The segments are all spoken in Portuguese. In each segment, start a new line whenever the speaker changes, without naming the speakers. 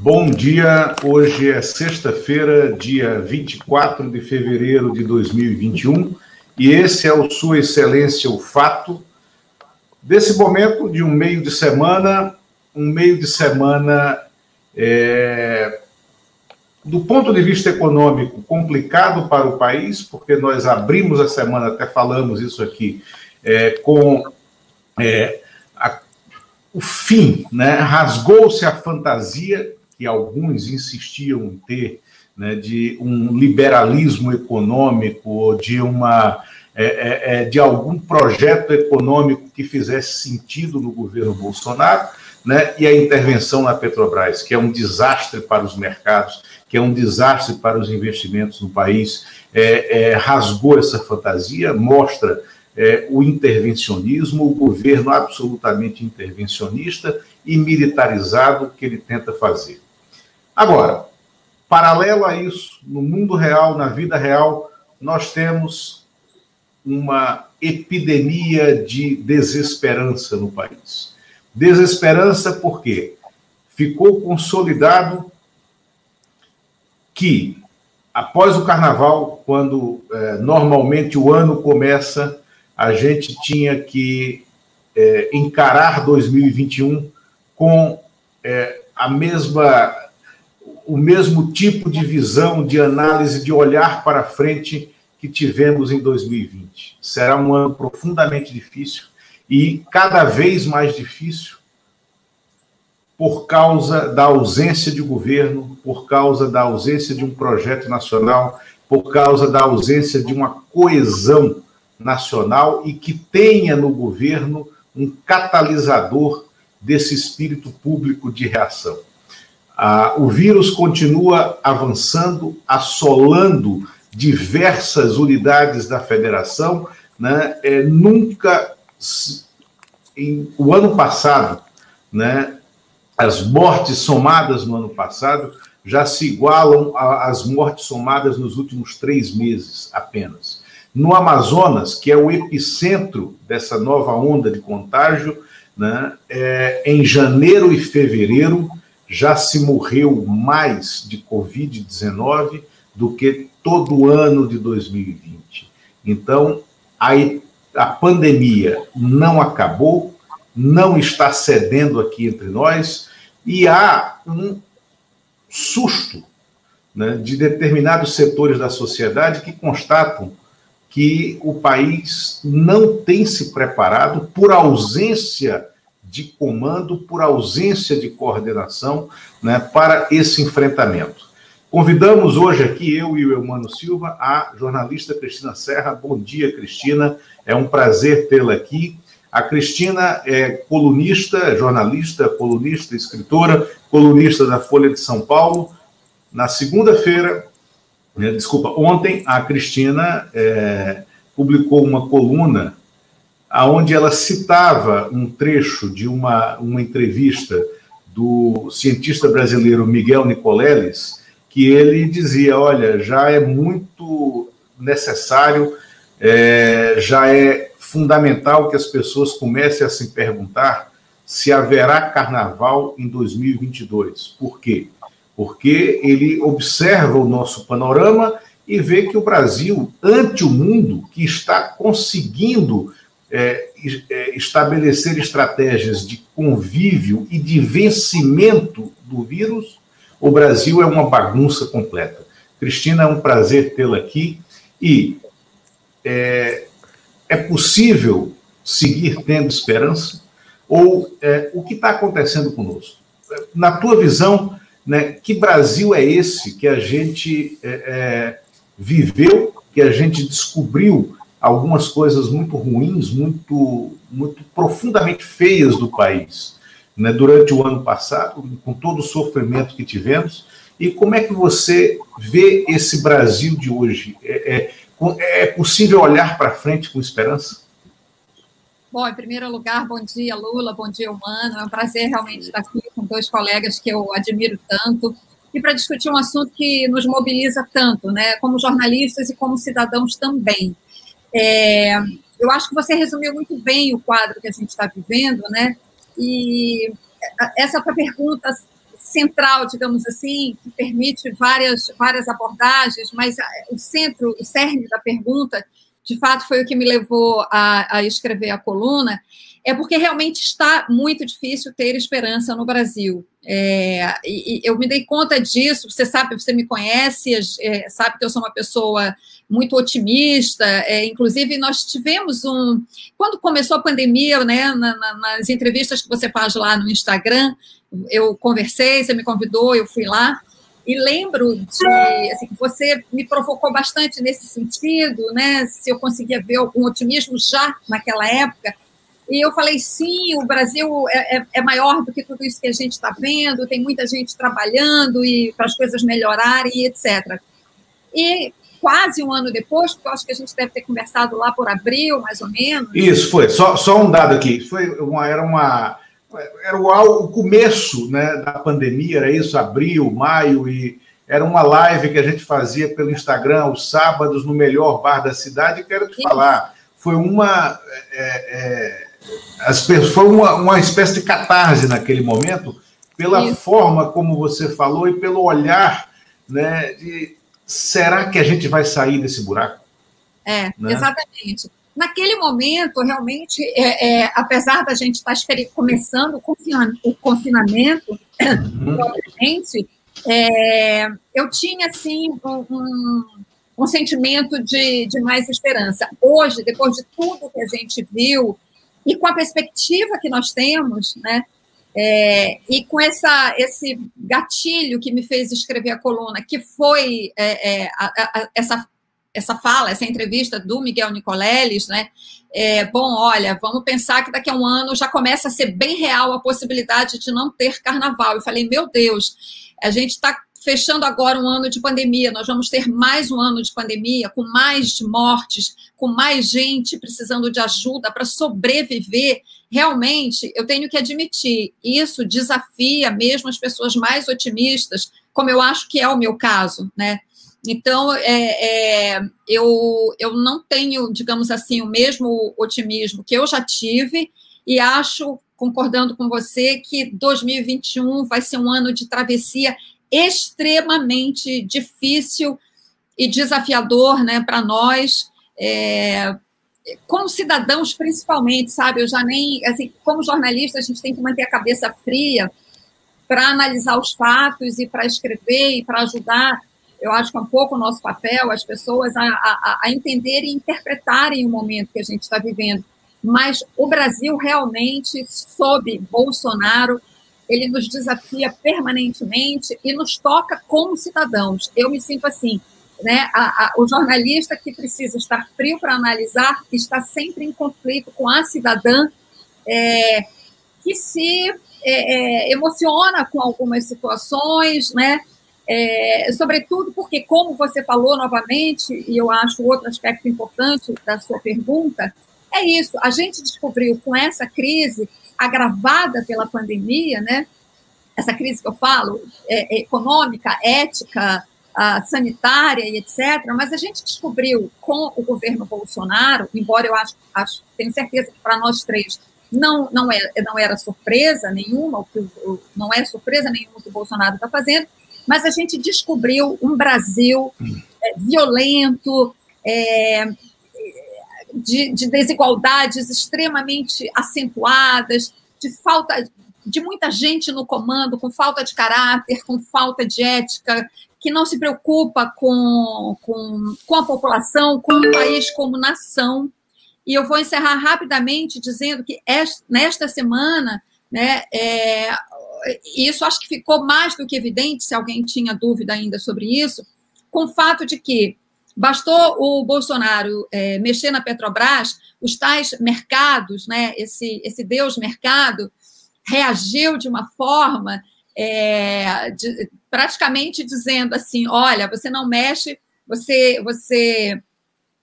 Bom dia, hoje é sexta-feira, dia 24 de fevereiro de 2021, e esse é o Sua Excelência o Fato, desse momento de um meio de semana, um meio de semana é, do ponto de vista econômico complicado para o país, porque nós abrimos a semana, até falamos isso aqui, é, com é, o fim, né? rasgou-se a fantasia que alguns insistiam em ter, né, de um liberalismo econômico, de uma é, é, é, de algum projeto econômico que fizesse sentido no governo Bolsonaro, né, e a intervenção na Petrobras, que é um desastre para os mercados, que é um desastre para os investimentos no país, é, é, rasgou essa fantasia, mostra é, o intervencionismo, o governo absolutamente intervencionista e militarizado que ele tenta fazer. Agora, paralelo a isso, no mundo real, na vida real, nós temos uma epidemia de desesperança no país. Desesperança porque ficou consolidado que, após o carnaval, quando é, normalmente o ano começa, a gente tinha que é, encarar 2021 com é, a mesma o mesmo tipo de visão, de análise, de olhar para frente que tivemos em 2020. Será um ano profundamente difícil e cada vez mais difícil por causa da ausência de governo, por causa da ausência de um projeto nacional, por causa da ausência de uma coesão nacional e que tenha no governo um catalisador desse espírito público de reação. Ah, o vírus continua avançando, assolando diversas unidades da federação. Né? É, nunca, em, o ano passado, né, as mortes somadas no ano passado já se igualam às mortes somadas nos últimos três meses apenas. No Amazonas, que é o epicentro dessa nova onda de contágio, né, é, em janeiro e fevereiro, já se morreu mais de Covid-19 do que todo o ano de 2020. Então, a, a pandemia não acabou, não está cedendo aqui entre nós, e há um susto né, de determinados setores da sociedade que constatam que o país não tem se preparado por ausência de comando por ausência de coordenação né, para esse enfrentamento. Convidamos hoje aqui, eu e o Eumano Silva, a jornalista Cristina Serra. Bom dia, Cristina. É um prazer tê-la aqui. A Cristina é colunista, jornalista, colunista, escritora, colunista da Folha de São Paulo. Na segunda-feira, né, desculpa, ontem, a Cristina é, publicou uma coluna aonde ela citava um trecho de uma, uma entrevista do cientista brasileiro Miguel Nicoleles, que ele dizia: olha, já é muito necessário, é, já é fundamental que as pessoas comecem a se perguntar se haverá carnaval em 2022. Por quê? Porque ele observa o nosso panorama e vê que o Brasil, ante o mundo, que está conseguindo é, é, estabelecer estratégias de convívio e de vencimento do vírus, o Brasil é uma bagunça completa. Cristina, é um prazer tê-la aqui e é, é, possível seguir tendo esperança? Ou é, o que está acontecendo conosco? Na tua visão, né, que Brasil é esse que a gente é, é, viveu, que a gente descobriu algumas coisas muito ruins, muito, muito profundamente feias do país né, durante o ano passado, com todo o sofrimento que tivemos. E como é que você vê esse Brasil de hoje? É, é, é possível olhar para frente com esperança?
Bom, em primeiro lugar, bom dia, Lula, bom dia, Humano. É um prazer realmente estar aqui com dois colegas que eu admiro tanto e para discutir um assunto que nos mobiliza tanto, né, como jornalistas e como cidadãos também. É, eu acho que você resumiu muito bem o quadro que a gente está vivendo, né? E essa pergunta central, digamos assim, que permite várias, várias abordagens, mas o centro, o cerne da pergunta, de fato, foi o que me levou a, a escrever a coluna, é porque realmente está muito difícil ter esperança no Brasil. É, e, e eu me dei conta disso, você sabe, você me conhece, é, sabe que eu sou uma pessoa muito otimista, é, inclusive nós tivemos um, quando começou a pandemia, né, na, na, nas entrevistas que você faz lá no Instagram, eu conversei, você me convidou, eu fui lá, e lembro de, assim, você me provocou bastante nesse sentido, né, se eu conseguia ver algum otimismo já naquela época, e eu falei, sim, o Brasil é, é, é maior do que tudo isso que a gente está vendo, tem muita gente trabalhando e para as coisas melhorarem, etc. E quase um ano depois, porque eu acho que a gente deve ter conversado lá por abril, mais ou menos.
Isso, foi. Só, só um dado aqui. Foi uma, era uma. Era o, o começo né, da pandemia, era isso, abril, maio, e era uma live que a gente fazia pelo Instagram, os sábados, no melhor bar da cidade, e quero te isso. falar, foi uma. É, é, as, foi uma, uma espécie de catarse naquele momento, pela Isso. forma como você falou e pelo olhar, né, de será que a gente vai sair desse buraco?
É, né? exatamente. Naquele momento, realmente, é, é, apesar da gente estar começando o confinamento, uhum. é, eu tinha, assim, um, um, um sentimento de, de mais esperança. Hoje, depois de tudo que a gente viu, e com a perspectiva que nós temos, né? É, e com essa, esse gatilho que me fez escrever a coluna, que foi é, é, a, a, essa, essa fala, essa entrevista do Miguel Nicoleles, né? É, bom, olha, vamos pensar que daqui a um ano já começa a ser bem real a possibilidade de não ter carnaval. Eu falei, meu Deus, a gente está fechando agora um ano de pandemia, nós vamos ter mais um ano de pandemia, com mais mortes, com mais gente precisando de ajuda para sobreviver. Realmente, eu tenho que admitir, isso desafia mesmo as pessoas mais otimistas, como eu acho que é o meu caso, né? Então, é, é, eu, eu não tenho, digamos assim, o mesmo otimismo que eu já tive e acho, concordando com você, que 2021 vai ser um ano de travessia extremamente difícil e desafiador né, para nós, é, como cidadãos principalmente, sabe? Eu já nem, assim, como jornalista, a gente tem que manter a cabeça fria para analisar os fatos e para escrever e para ajudar, eu acho que é um pouco o nosso papel, as pessoas a, a, a entenderem e interpretarem o momento que a gente está vivendo. Mas o Brasil realmente, sob Bolsonaro, ele nos desafia permanentemente e nos toca como cidadãos. Eu me sinto assim, né? A, a, o jornalista que precisa estar frio para analisar está sempre em conflito com a cidadã é, que se é, é, emociona com algumas situações, né? É, sobretudo porque, como você falou novamente, e eu acho outro aspecto importante da sua pergunta, é isso. A gente descobriu com essa crise agravada pela pandemia, né? Essa crise que eu falo, é, é econômica, ética, sanitária e etc. Mas a gente descobriu com o governo Bolsonaro, embora eu acho, acho tenho certeza que para nós três não não, é, não era surpresa nenhuma, o que não é surpresa nenhuma o que o Bolsonaro está fazendo, mas a gente descobriu um Brasil é, violento, é, de, de desigualdades extremamente acentuadas, de falta de muita gente no comando, com falta de caráter, com falta de ética, que não se preocupa com, com, com a população, com o país como nação. E eu vou encerrar rapidamente dizendo que esta, nesta semana, né, é, isso acho que ficou mais do que evidente, se alguém tinha dúvida ainda sobre isso, com o fato de que Bastou o Bolsonaro é, mexer na Petrobras, os tais mercados, né, esse, esse Deus mercado, reagiu de uma forma é, de, praticamente dizendo assim: olha, você não mexe, você, você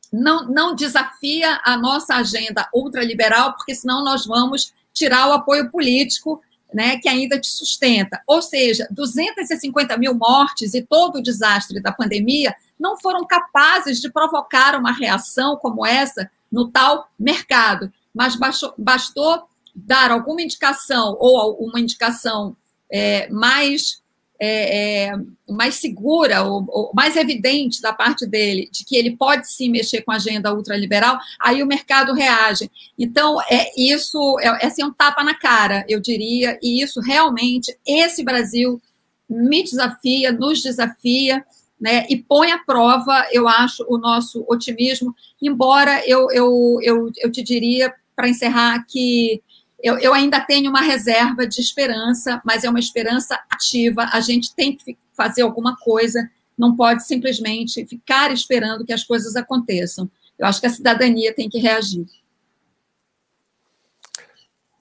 não, não desafia a nossa agenda ultraliberal, porque senão nós vamos tirar o apoio político né, que ainda te sustenta. Ou seja, 250 mil mortes e todo o desastre da pandemia não foram capazes de provocar uma reação como essa no tal mercado, mas bastou dar alguma indicação ou uma indicação é, mais é, é, mais segura, ou, ou, mais evidente da parte dele, de que ele pode sim mexer com a agenda ultraliberal, aí o mercado reage. Então, é isso é, é assim, um tapa na cara, eu diria, e isso realmente, esse Brasil me desafia, nos desafia, né, e põe à prova, eu acho, o nosso otimismo, embora eu, eu, eu, eu te diria, para encerrar, que eu, eu ainda tenho uma reserva de esperança, mas é uma esperança ativa. A gente tem que fazer alguma coisa, não pode simplesmente ficar esperando que as coisas aconteçam. Eu acho que a cidadania tem que reagir.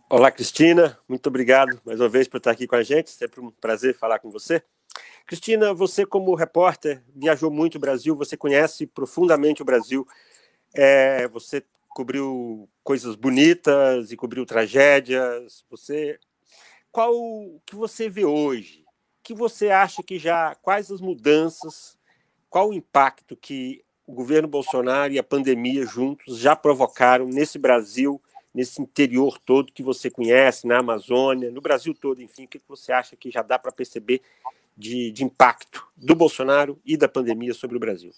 Olá, Cristina. Muito obrigado mais uma vez por estar aqui com a gente. Sempre um prazer falar com você. Cristina, você, como repórter, viajou muito o Brasil, você conhece profundamente o Brasil. É, você cobriu coisas bonitas e cobriu tragédias. Você, qual que você vê hoje? Que você acha que já quais as mudanças, qual o impacto que o governo Bolsonaro e a pandemia juntos já provocaram nesse Brasil, nesse interior todo que você conhece, na Amazônia, no Brasil todo, enfim, o que você acha que já dá para perceber de, de impacto do Bolsonaro e da pandemia sobre o Brasil?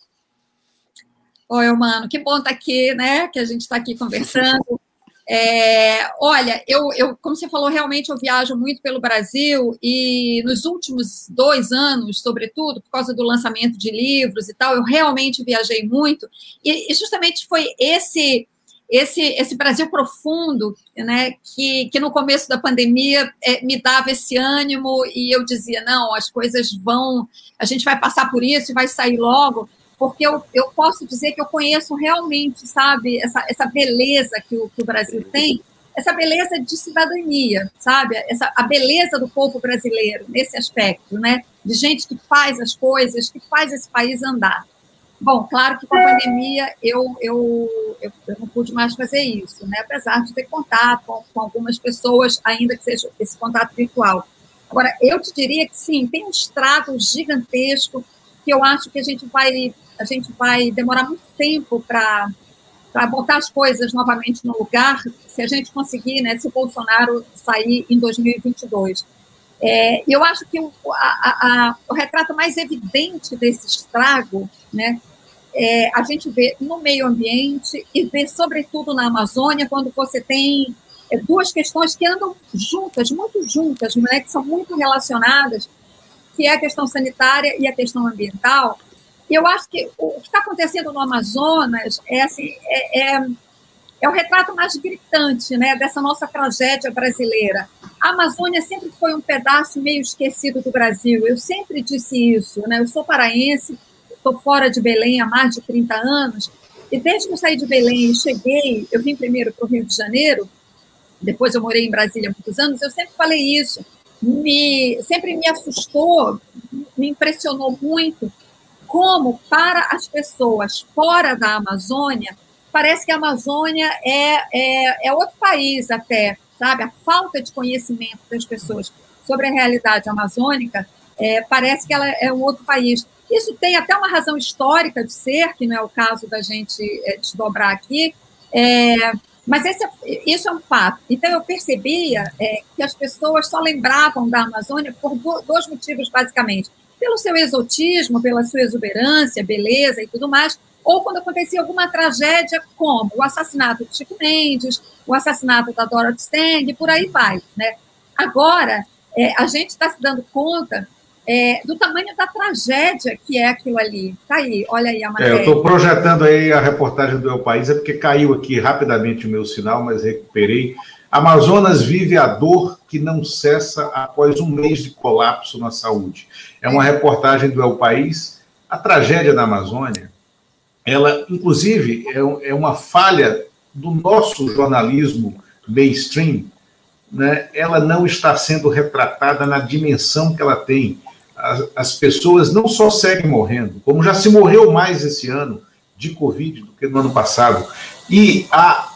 Oi, mano, que bom estar tá aqui, né? Que a gente está aqui conversando. É, olha, eu, eu, como você falou, realmente eu viajo muito pelo Brasil e nos últimos dois anos, sobretudo, por causa do lançamento de livros e tal, eu realmente viajei muito e, e justamente foi esse esse, esse Brasil profundo, né, que, que no começo da pandemia é, me dava esse ânimo e eu dizia, não, as coisas vão, a gente vai passar por isso e vai sair logo porque eu, eu posso dizer que eu conheço realmente, sabe, essa, essa beleza que o, que o Brasil tem, essa beleza de cidadania, sabe, essa, a beleza do povo brasileiro nesse aspecto, né, de gente que faz as coisas, que faz esse país andar. Bom, claro que com a pandemia eu, eu, eu, eu não pude mais fazer isso, né, apesar de ter contato com, com algumas pessoas, ainda que seja esse contato virtual. Agora, eu te diria que sim, tem um estrago gigantesco que eu acho que a gente vai a gente vai demorar muito tempo para para botar as coisas novamente no lugar, se a gente conseguir, né, se o Bolsonaro sair em 2022. É, eu acho que o, a, a, o retrato mais evidente desse estrago, né, é, a gente vê no meio ambiente e vê sobretudo na Amazônia, quando você tem é, duas questões que andam juntas, muito juntas, né, que são muito relacionadas, que é a questão sanitária e a questão ambiental, e eu acho que o que está acontecendo no Amazonas é, assim, é, é, é, o retrato mais gritante né, dessa nossa tragédia brasileira. A Amazônia sempre foi um pedaço meio esquecido do Brasil. Eu sempre disse isso. Né? Eu sou paraense, estou fora de Belém há mais de 30 anos, e desde que eu saí de Belém e cheguei, eu vim primeiro para o Rio de Janeiro, depois eu morei em Brasília há muitos anos, eu sempre falei isso. Me, sempre me assustou, me impressionou muito como para as pessoas fora da Amazônia, parece que a Amazônia é, é, é outro país até, sabe? A falta de conhecimento das pessoas sobre a realidade amazônica é, parece que ela é um outro país. Isso tem até uma razão histórica de ser, que não é o caso da gente é, desdobrar aqui, é, mas esse, é, isso é um fato. Então, eu percebia é, que as pessoas só lembravam da Amazônia por dois motivos, basicamente pelo seu exotismo, pela sua exuberância, beleza e tudo mais, ou quando acontecia alguma tragédia, como o assassinato de Chico Mendes, o assassinato da Dorothy Stang, por aí vai. Né? Agora, é, a gente está se dando conta é, do tamanho da tragédia que é aquilo ali. Está aí, olha aí a matéria.
É, eu estou projetando aí a reportagem do El País, é porque caiu aqui rapidamente o meu sinal, mas recuperei. Amazonas vive a dor que não cessa após um mês de colapso na saúde. É uma reportagem do El País. A tragédia da Amazônia, ela, inclusive, é, é uma falha do nosso jornalismo mainstream, né? ela não está sendo retratada na dimensão que ela tem. As, as, pessoas não só seguem morrendo, como já se morreu mais esse ano de Covid do que no ano passado. E a,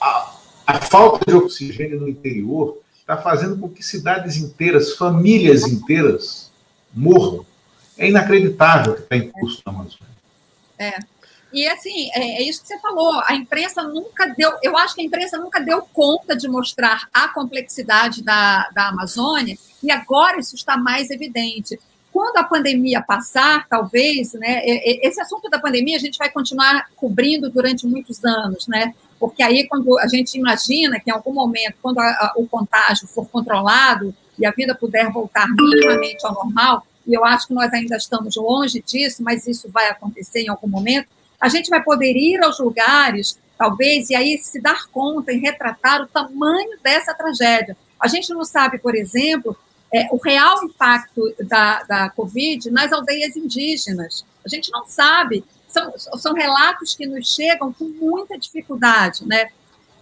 a, a falta de oxigênio no interior está fazendo com que cidades inteiras, famílias inteiras, morram. É inacreditável o que está em curso na Amazônia.
É. e assim, é, é, isso que você falou, a imprensa nunca deu, eu acho que a imprensa nunca deu conta de mostrar a complexidade da, da Amazônia, e agora isso está mais evidente. Quando a pandemia passar, talvez, né, esse assunto da pandemia a gente vai continuar cobrindo durante muitos anos, né? Porque aí, quando a gente imagina que em algum momento, quando a, a, o contágio for controlado e a vida puder voltar minimamente ao normal, e eu acho que nós ainda estamos longe disso, mas isso vai acontecer em algum momento, a gente vai poder ir aos lugares, talvez, e aí se dar conta e retratar o tamanho dessa tragédia. A gente não sabe, por exemplo, é, o real impacto da, da Covid nas aldeias indígenas. A gente não sabe. São, são relatos que nos chegam com muita dificuldade, né?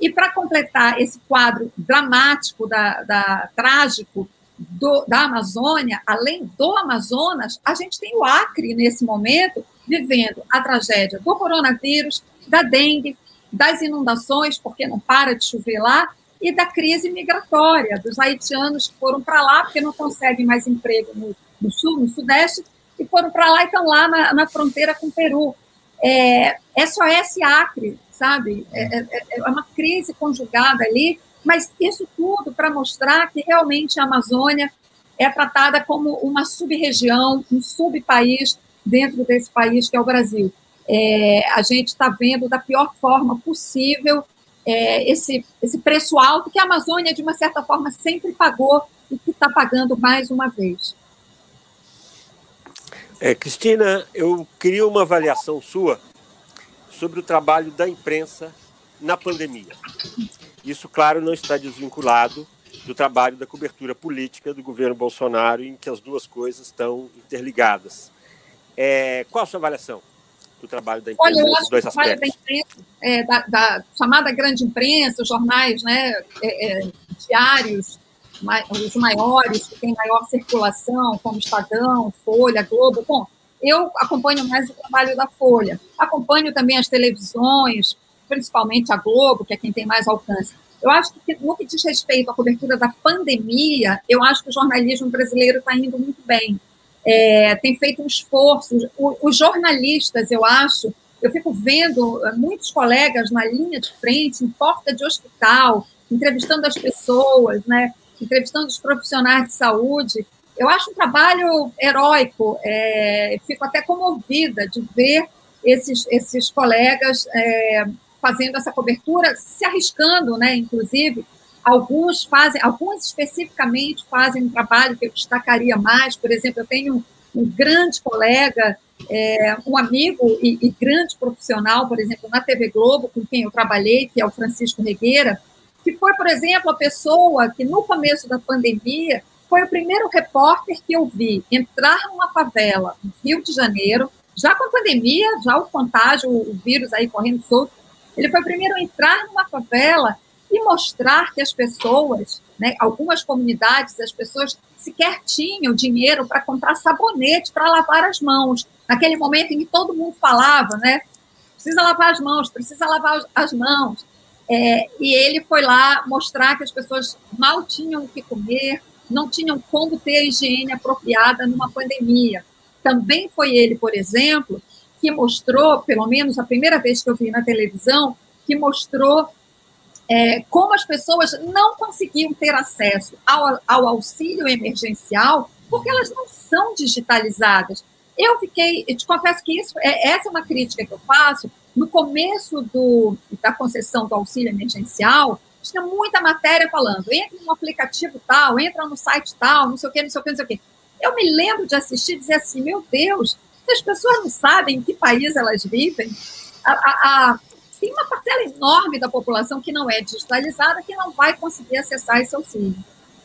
E para completar esse quadro dramático, da, da trágico do, da Amazônia, além do Amazonas, a gente tem o Acre nesse momento vivendo a tragédia do coronavírus, da dengue, das inundações, porque não para de chover lá, e da crise migratória, dos haitianos que foram para lá porque não conseguem mais emprego no, no sul, no sudeste, e foram para lá e estão lá na, na, fronteira com o Peru. É, SOS Acre, sabe? É, é, é, é uma crise conjugada ali, mas isso tudo para mostrar que realmente a Amazônia é tratada como uma sub-região, um subpaís dentro desse país que é o Brasil. É, a gente está vendo da pior forma possível é, esse, esse preço alto que a Amazônia, de uma certa forma, sempre pagou e que está pagando mais uma vez.
É, Cristina, eu queria uma avaliação sua sobre o trabalho da imprensa na pandemia. Isso, claro, não está desvinculado do trabalho da cobertura política do governo Bolsonaro, em que as duas coisas estão interligadas. É, qual a sua avaliação do trabalho da imprensa
Olha, acho dois aspectos? Da, imprensa, é, da, da, chamada grande imprensa, os jornais né, é, é diários, os maiores, que têm maior circulação, como Estadão, Folha, Globo. Bom, eu acompanho mais o trabalho da Folha. Acompanho também as televisões, principalmente a Globo, que é quem tem mais alcance. Eu acho que, no que diz respeito à cobertura da pandemia, eu acho que o jornalismo brasileiro está indo muito bem é, tem feito um esforço. Os jornalistas, eu acho, eu fico vendo é, muitos colegas na linha de frente, em porta de hospital, entrevistando as pessoas, né, entrevistando os profissionais de saúde. Eu acho um trabalho heróico, é, fico até comovida de ver esses, esses colegas é, fazendo essa cobertura, se arriscando, né, inclusive, Alguns fazem, alguns especificamente fazem um trabalho que eu destacaria mais. Por exemplo, eu tenho um grande colega, é, um amigo e, e, grande profissional, por exemplo, na TV Globo, com quem eu trabalhei, que é o Francisco Regueira, que foi, por exemplo, a pessoa que no começo da pandemia foi o primeiro repórter que eu vi entrar numa favela no Rio de Janeiro, já com a pandemia, já o contágio, o vírus aí correndo solto. Ele foi o primeiro a entrar numa favela e mostrar que as pessoas, né, algumas comunidades, as pessoas sequer tinham dinheiro para comprar sabonete para lavar as mãos. Naquele momento em que todo mundo falava, né? Precisa lavar as mãos, precisa lavar as mãos. É, e ele foi lá mostrar que as pessoas mal tinham o que comer, não tinham como ter a higiene apropriada numa pandemia. Também foi ele, por exemplo, que mostrou, pelo menos a primeira vez que eu vi na televisão, que mostrou é, como as pessoas não conseguiam ter acesso ao, ao auxílio emergencial porque elas não são digitalizadas. Eu fiquei, eu te confesso que isso, é, essa é uma crítica que eu faço. No começo do, da concessão do auxílio emergencial, tinha muita matéria falando, entra no aplicativo tal, entra no site tal, não sei o quê, não sei o quê, não sei o quê. Eu me lembro de assistir e dizer assim, meu Deus, as pessoas não sabem em que país elas vivem. A, a, tem uma parcela enorme da população que não é digitalizada, que não vai conseguir acessar esse auxílio.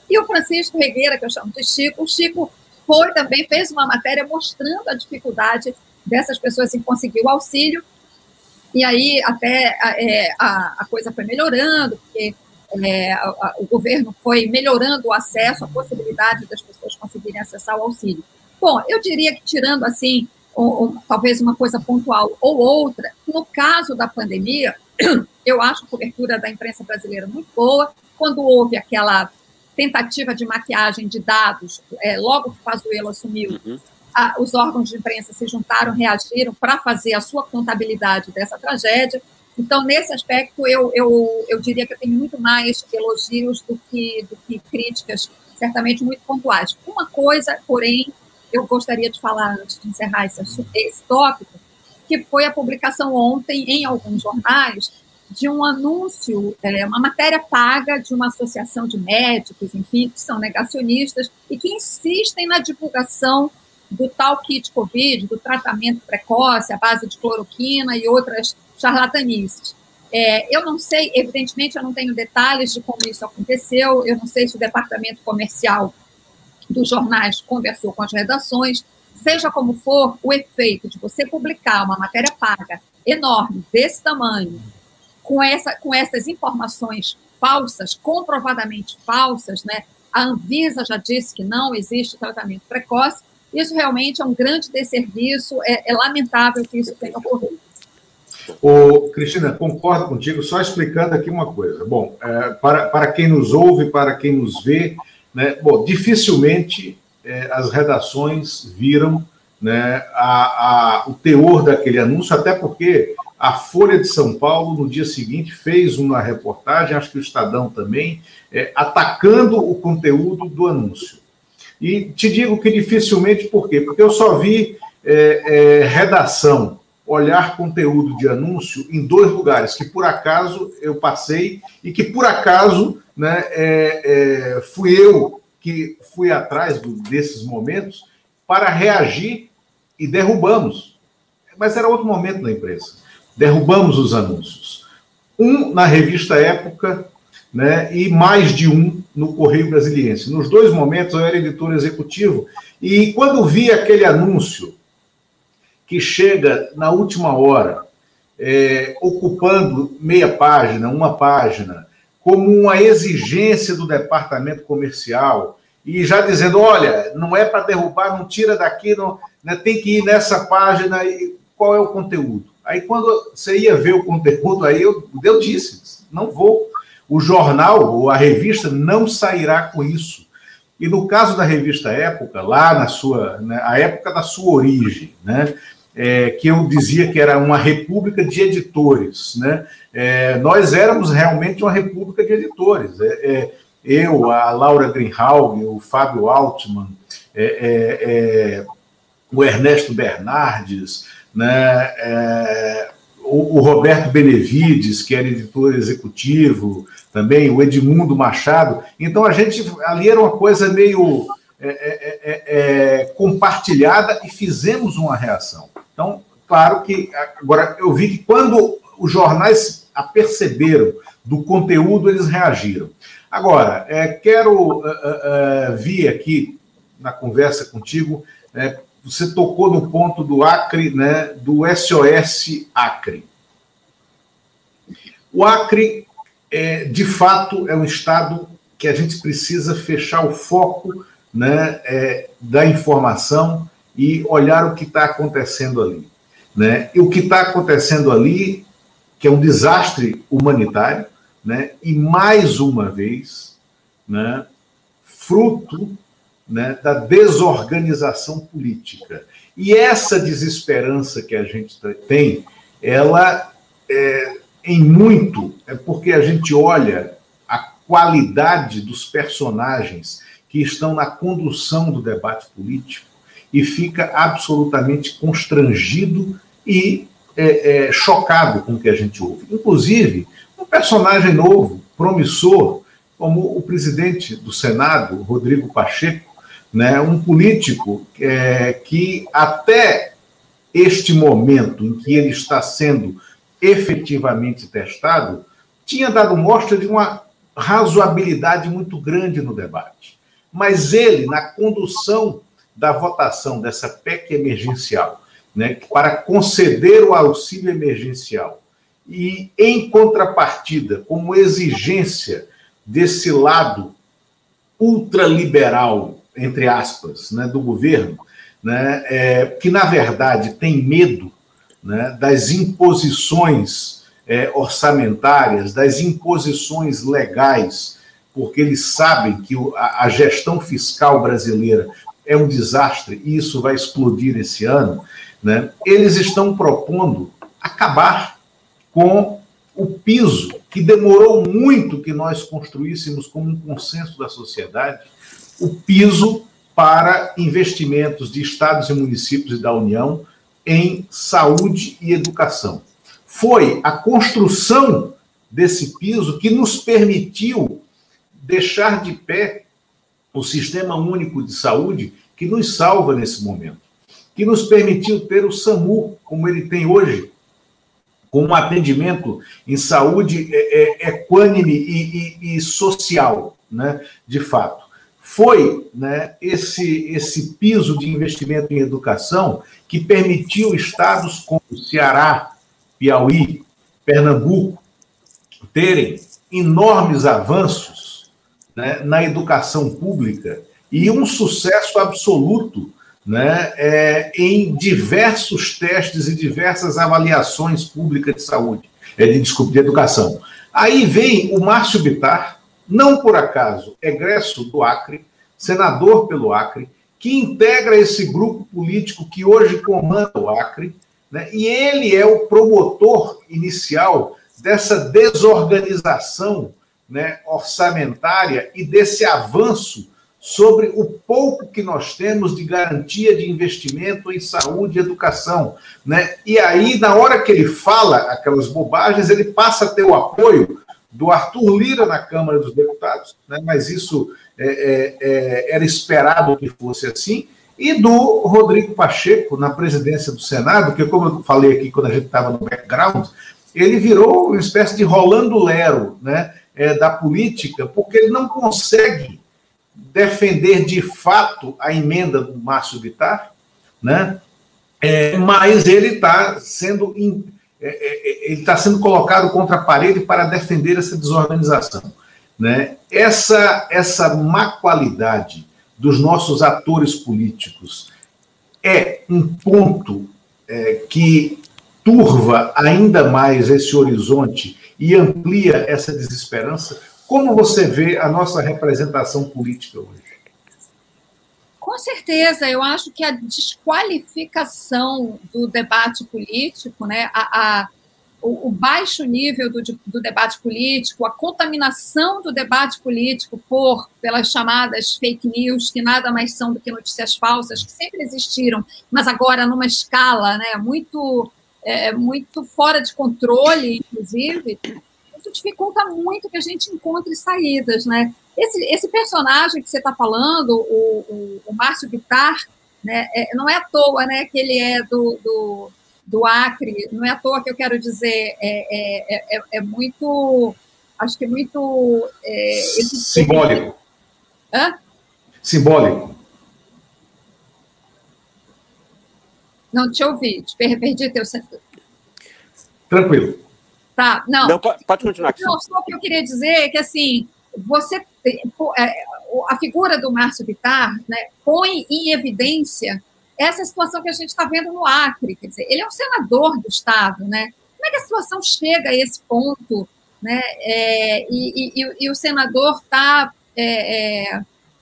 E o Francisco Regueira, que eu chamo de Chico, o Chico foi também, fez uma matéria mostrando a dificuldade dessas pessoas em conseguir o auxílio, e aí até é, a, a, coisa foi melhorando, porque é, a, o governo foi melhorando o acesso, a possibilidade das pessoas conseguirem acessar o auxílio. Bom, eu diria que tirando assim ou, ou, talvez uma coisa pontual ou outra. No caso da pandemia, eu acho a cobertura da imprensa brasileira muito boa. Quando houve aquela tentativa de maquiagem de dados, é, logo que o Pazuello assumiu, uhum. A, os órgãos de imprensa se juntaram, reagiram para fazer a sua contabilidade dessa tragédia. Então, nesse aspecto, eu, eu, eu diria que eu tenho muito mais elogios do que, do que críticas, certamente muito pontuais. Uma coisa, porém, eu gostaria de falar antes de encerrar esse, esse tópico, que foi a publicação ontem em alguns jornais de um anúncio, é, uma matéria paga de uma associação de médicos, enfim, que são negacionistas e que insistem na divulgação do tal kit Covid, do tratamento precoce à base de cloroquina e outras charlatanices. É, eu não sei, evidentemente, eu não tenho detalhes de como isso aconteceu, eu não sei se o departamento comercial dos jornais conversou com as redações, seja como for, o efeito de você publicar uma matéria paga enorme, desse tamanho, com, essa, com essas informações falsas, comprovadamente falsas, né? A Anvisa já disse que não existe tratamento precoce. Isso realmente é um grande desserviço, é, é lamentável que isso tenha ocorrido.
Ô, Cristina, concordo contigo, só explicando aqui uma coisa. Bom, é, para, para quem nos ouve, para quem nos vê, né, bom, dificilmente é, as redações viram né, a, a, o teor daquele anúncio, até porque a Folha de São Paulo, no dia seguinte, fez uma reportagem, acho que o Estadão também, é, atacando o conteúdo do anúncio. E te digo que dificilmente, por quê? Porque eu só vi é, é, redação, olhar conteúdo de anúncio em dois lugares, que por acaso eu passei e que por acaso né, é, é, fui eu que fui atrás do, desses momentos para reagir e derrubamos. Mas era outro momento na imprensa derrubamos os anúncios. Um na revista Época, né, e mais de um no Correio Brasiliense. Nos dois momentos eu era editor executivo, e quando vi aquele anúncio que chega na última hora, é, ocupando meia página, uma página, como uma exigência do departamento comercial, e já dizendo: olha, não é para derrubar, não tira daqui, não, né, tem que ir nessa página, e qual é o conteúdo? Aí quando você ia ver o conteúdo, aí eu, eu disse, não vou. O jornal ou a revista não sairá com isso. E no caso da revista Época, lá na sua, né, a época da sua origem, né, é, que eu dizia que era uma república de editores, né, é, nós éramos realmente uma república de editores. É, é eu, a Laura Greenhalgh, o Fábio Altman, é, é, o Ernesto Bernardes, né? O, Roberto Benevides, que era editor executivo, também, o Edmundo Machado. Então, a gente ali era uma coisa meio é, é, é, é compartilhada e fizemos uma reação. Então, claro que agora eu vi que quando os jornais aperceberam do conteúdo, eles reagiram. Agora, é, quero uh, uh, vir aqui na conversa contigo é, você tocou no ponto do Acre, né, do SOS Acre. O Acre, é, de fato, é um estado que a gente precisa fechar o foco né, é, da informação e olhar o que está acontecendo ali. Né? E o que está acontecendo ali, que é um desastre humanitário, né? e mais uma vez, né, fruto né, da desorganização política. E essa desesperança que a gente tem, ela é, em muito é porque a gente olha a qualidade dos personagens que estão na condução do debate político e fica absolutamente constrangido e é, é, chocado com o que a gente ouve. Inclusive, um personagem novo, promissor, como o presidente do Senado, Rodrigo Pacheco, né, um político é, que até este momento em que ele está sendo efetivamente testado, tinha dado mostra de uma razoabilidade muito grande no debate. Mas ele, na condução da votação dessa PEC emergencial, né, para conceder o auxílio emergencial, e em contrapartida, como exigência desse lado ultraliberal entre aspas, né, do governo, né, é, que na verdade tem medo né, das imposições é, orçamentárias, das imposições legais, porque eles sabem que a, a gestão fiscal brasileira é um desastre e isso vai explodir esse ano, né? eles estão propondo acabar com o piso que demorou muito que nós construíssemos como um consenso da sociedade, o piso para investimentos de estados e municípios e da União em saúde e educação. Foi a construção desse piso que nos permitiu deixar de pé o Sistema Único de Saúde que nos salva nesse momento, que nos permitiu ter o SAMU como ele tem hoje, com um atendimento em saúde é, é, equânime e, e, e social, né, de fato foi né, esse, esse piso de investimento em educação que permitiu estados como Ceará, Piauí, Pernambuco terem enormes avanços né, na educação pública e um sucesso absoluto né, é, em diversos testes e diversas avaliações públicas de saúde, é, de, desculpa, de educação. Aí vem o Márcio Bitar, não por acaso, egresso do Acre, senador pelo Acre, que integra esse grupo político que hoje comanda o Acre, né? e ele é o promotor inicial dessa desorganização né, orçamentária e desse avanço sobre o pouco que nós temos de garantia de investimento em saúde e educação. Né? E aí, na hora que ele fala aquelas bobagens, ele passa a ter o apoio do Arthur Lira na Câmara dos Deputados, né, mas isso é, é, é, era esperado que fosse assim, e do Rodrigo Pacheco na presidência do Senado, que, como eu falei aqui quando a gente estava no background, ele virou uma espécie de Rolando Lero né, é, da política, porque ele não consegue defender de fato a emenda do Márcio Vittar, né, é, mas ele está sendo in, é, é, é, ele está sendo colocado contra a parede para defender essa desorganização. Né? Essa, essa má qualidade dos nossos atores políticos é um ponto é, que turva ainda mais esse horizonte e amplia essa desesperança. Como você vê a nossa representação política hoje?
Com certeza, eu acho que a desqualificação do debate político, né, a, a o, o, baixo nível do, do, debate político, a contaminação do debate político por pelas chamadas fake news, que nada mais são do que notícias falsas, que sempre existiram, mas agora numa escala né, muito, é, muito fora de controle, inclusive, isso dificulta muito que a gente encontre saídas, né? Esse, esse personagem que você está falando, o, o, o Márcio Bittar, né, é, não é à toa né, que ele é do, do, do, Acre, não é à toa que eu quero dizer, é, é, é, é muito, acho que é muito... É,
Simbólico.
Hã?
Simbólico.
Não te ouvi, te perdi teu...
Tranquilo.
Tá, não.
Não, pode continuar.
Não, só o que eu queria dizer é que, assim, você a figura do Márcio Bittar né, põe em evidência essa situação que a gente está vendo no Acre. Quer dizer, ele é um senador do Estado, né? Como é que a situação chega a esse ponto, né? É, e, e, e, o senador está é, é,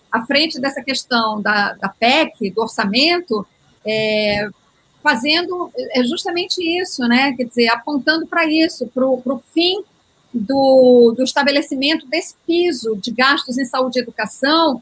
à frente dessa questão da, da PEC, do orçamento, é, fazendo é justamente isso, né? Quer dizer, apontando para isso, para o fim do, do estabelecimento desse piso de gastos em saúde e educação,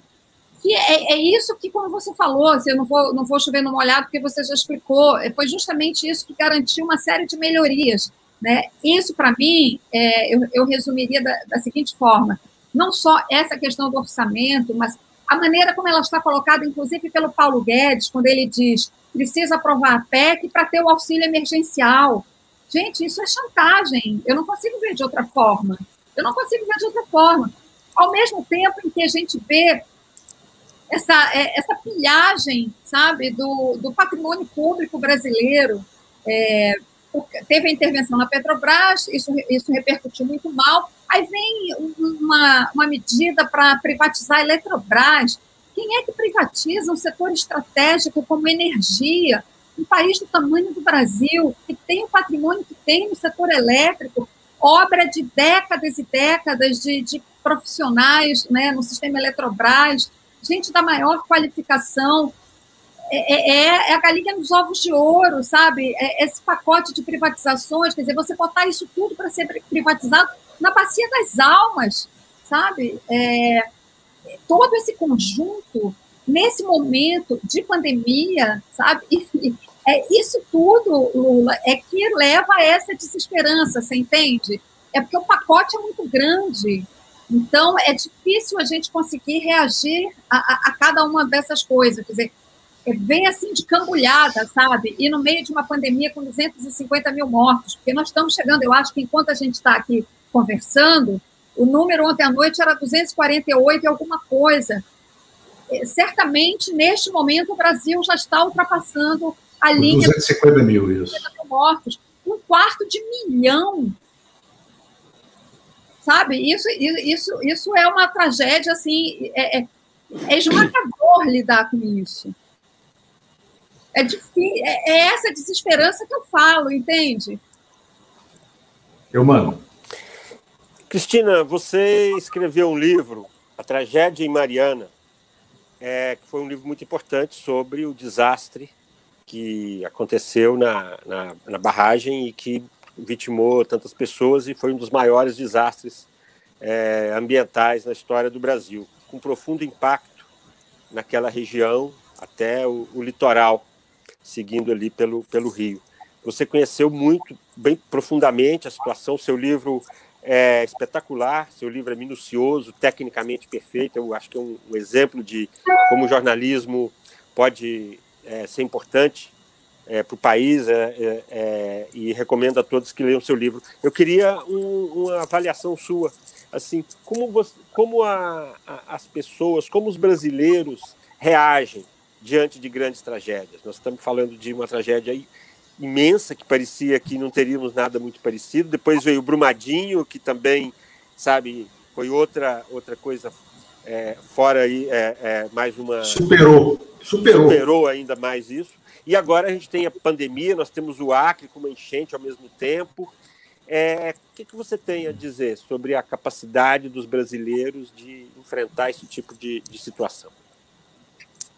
que é, é, isso que, como você falou, assim, eu não vou, não vou chover no molhado, porque você já explicou, é, foi justamente isso que garantiu uma série de melhorias. Né? Isso, para mim, é, eu, eu, resumiria da, da, seguinte forma: não só essa questão do orçamento, mas a maneira como ela está colocada, inclusive pelo Paulo Guedes, quando ele diz precisa aprovar a PEC para ter o auxílio emergencial. Gente, isso é chantagem. Eu não consigo ver de outra forma. Eu não consigo ver de outra forma. Ao mesmo tempo em que a gente vê essa, é, essa pilhagem, sabe, do, do patrimônio público brasileiro. É, teve a intervenção na Petrobras, isso, isso repercutiu muito mal. Aí vem uma, uma medida para privatizar a Eletrobras. Quem é que privatiza um setor estratégico como energia? Um país do tamanho do Brasil, que tem o patrimônio que tem no setor elétrico, obra de décadas e décadas de, de profissionais né, no sistema Eletrobras, gente da maior qualificação. É, é, é, é a galinha nos ovos de ouro, sabe? É esse pacote de privatizações, quer dizer, você botar isso tudo para ser privatizado na bacia das almas, sabe? É, todo esse conjunto, nesse momento de pandemia, sabe? É, isso tudo, Lula, é que leva a essa desesperança, você entende? É porque o pacote é muito grande. Então, é difícil a gente conseguir reagir a, a, a cada uma dessas coisas. Quer dizer, é bem assim de cambulhada, sabe? E no meio de uma pandemia com 250 mil mortos, porque nós estamos chegando, eu acho que enquanto a gente está aqui conversando, o número ontem à noite era 248 e alguma coisa. É, certamente, neste momento, o Brasil já está ultrapassando a linha
250 mil, isso.
mil mortos. Um quarto de milhão. Sabe? Isso, isso, isso é uma tragédia, assim, é, é, é esmagador lidar com isso. É, difícil, é, é essa desesperança que eu falo, entende?
Eu mando.
Cristina, você escreveu um livro, A Tragédia em Mariana, é, que foi um livro muito importante sobre o desastre que aconteceu na, na, na, barragem e que vitimou tantas pessoas e foi um dos maiores desastres é, ambientais na história do Brasil, com profundo impacto naquela região até o, o litoral, seguindo ali pelo, pelo rio. Você conheceu muito, bem profundamente a situação, seu livro é espetacular, seu livro é minucioso, tecnicamente perfeito. Eu acho que é um, um exemplo de como o jornalismo pode é, ser importante é, para o país é, é, é, e recomendo a todos que leiam seu livro. Eu queria um, uma avaliação sua, assim, como, você, como a, a, as pessoas, como os brasileiros reagem diante de grandes tragédias. Nós estamos falando de uma tragédia imensa que parecia que não teríamos nada muito parecido. Depois veio o Brumadinho, que também, sabe, foi outra outra coisa é, fora aí é, é, mais uma
superou superou.
Superou ainda mais isso. E agora a gente tem a pandemia nós temos o Acre com uma enchente ao mesmo tempo. É, o que, que você tem a dizer sobre a capacidade dos brasileiros de enfrentar esse tipo de, de situação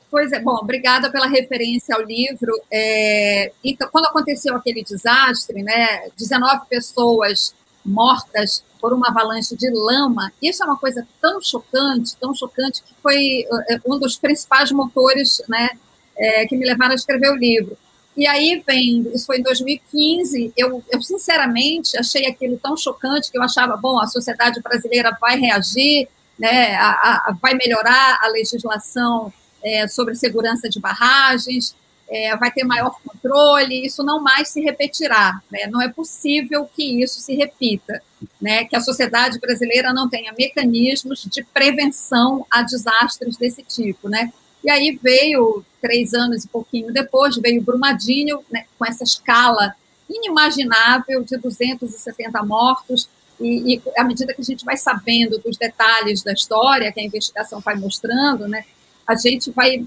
Pois é, bom, obrigada pela referência ao livro. É, então, quando aconteceu aquele desastre, né, 19 pessoas mortas por uma avalanche de lama. Isso é uma coisa tão chocante, tão chocante, que foi eh, um dos principais motores né, é, que me levaram a escrever o livro. E aí vem, isso foi em 2015, eu, eu sinceramente achei aquilo tão chocante que eu achava, bom, a sociedade brasileira vai reagir, né, a, a, vai melhorar a legislação é, sobre segurança de barragens, é, vai ter maior controle, isso não mais se repetirá. Né? Não é possível que isso se repita, né? que a sociedade brasileira não tenha mecanismos de prevenção a desastres desse tipo. Né? E aí veio, três anos e pouquinho depois, veio Brumadinho, né, com essa escala inimaginável de 270 mortos, e, e, à medida que a gente vai sabendo dos detalhes da história, que a investigação vai mostrando, né, a gente vai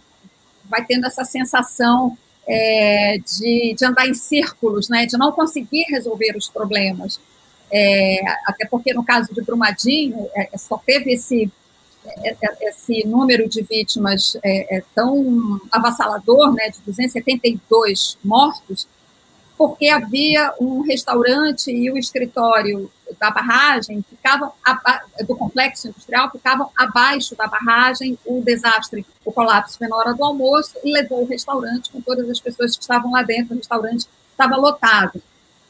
vai tendo essa sensação é, de, de andar em círculos, né, de não conseguir resolver os problemas. É, até porque no caso de Brumadinho, é, só teve esse, é, é, esse número de vítimas é, tão avassalador, né, de 272 mortos, porque havia um restaurante e o escritório da barragem ficavam do complexo industrial ficavam abaixo da barragem. O desastre, o colapso foi na hora do almoço e levou o restaurante com todas as pessoas que estavam lá dentro. O restaurante estava lotado.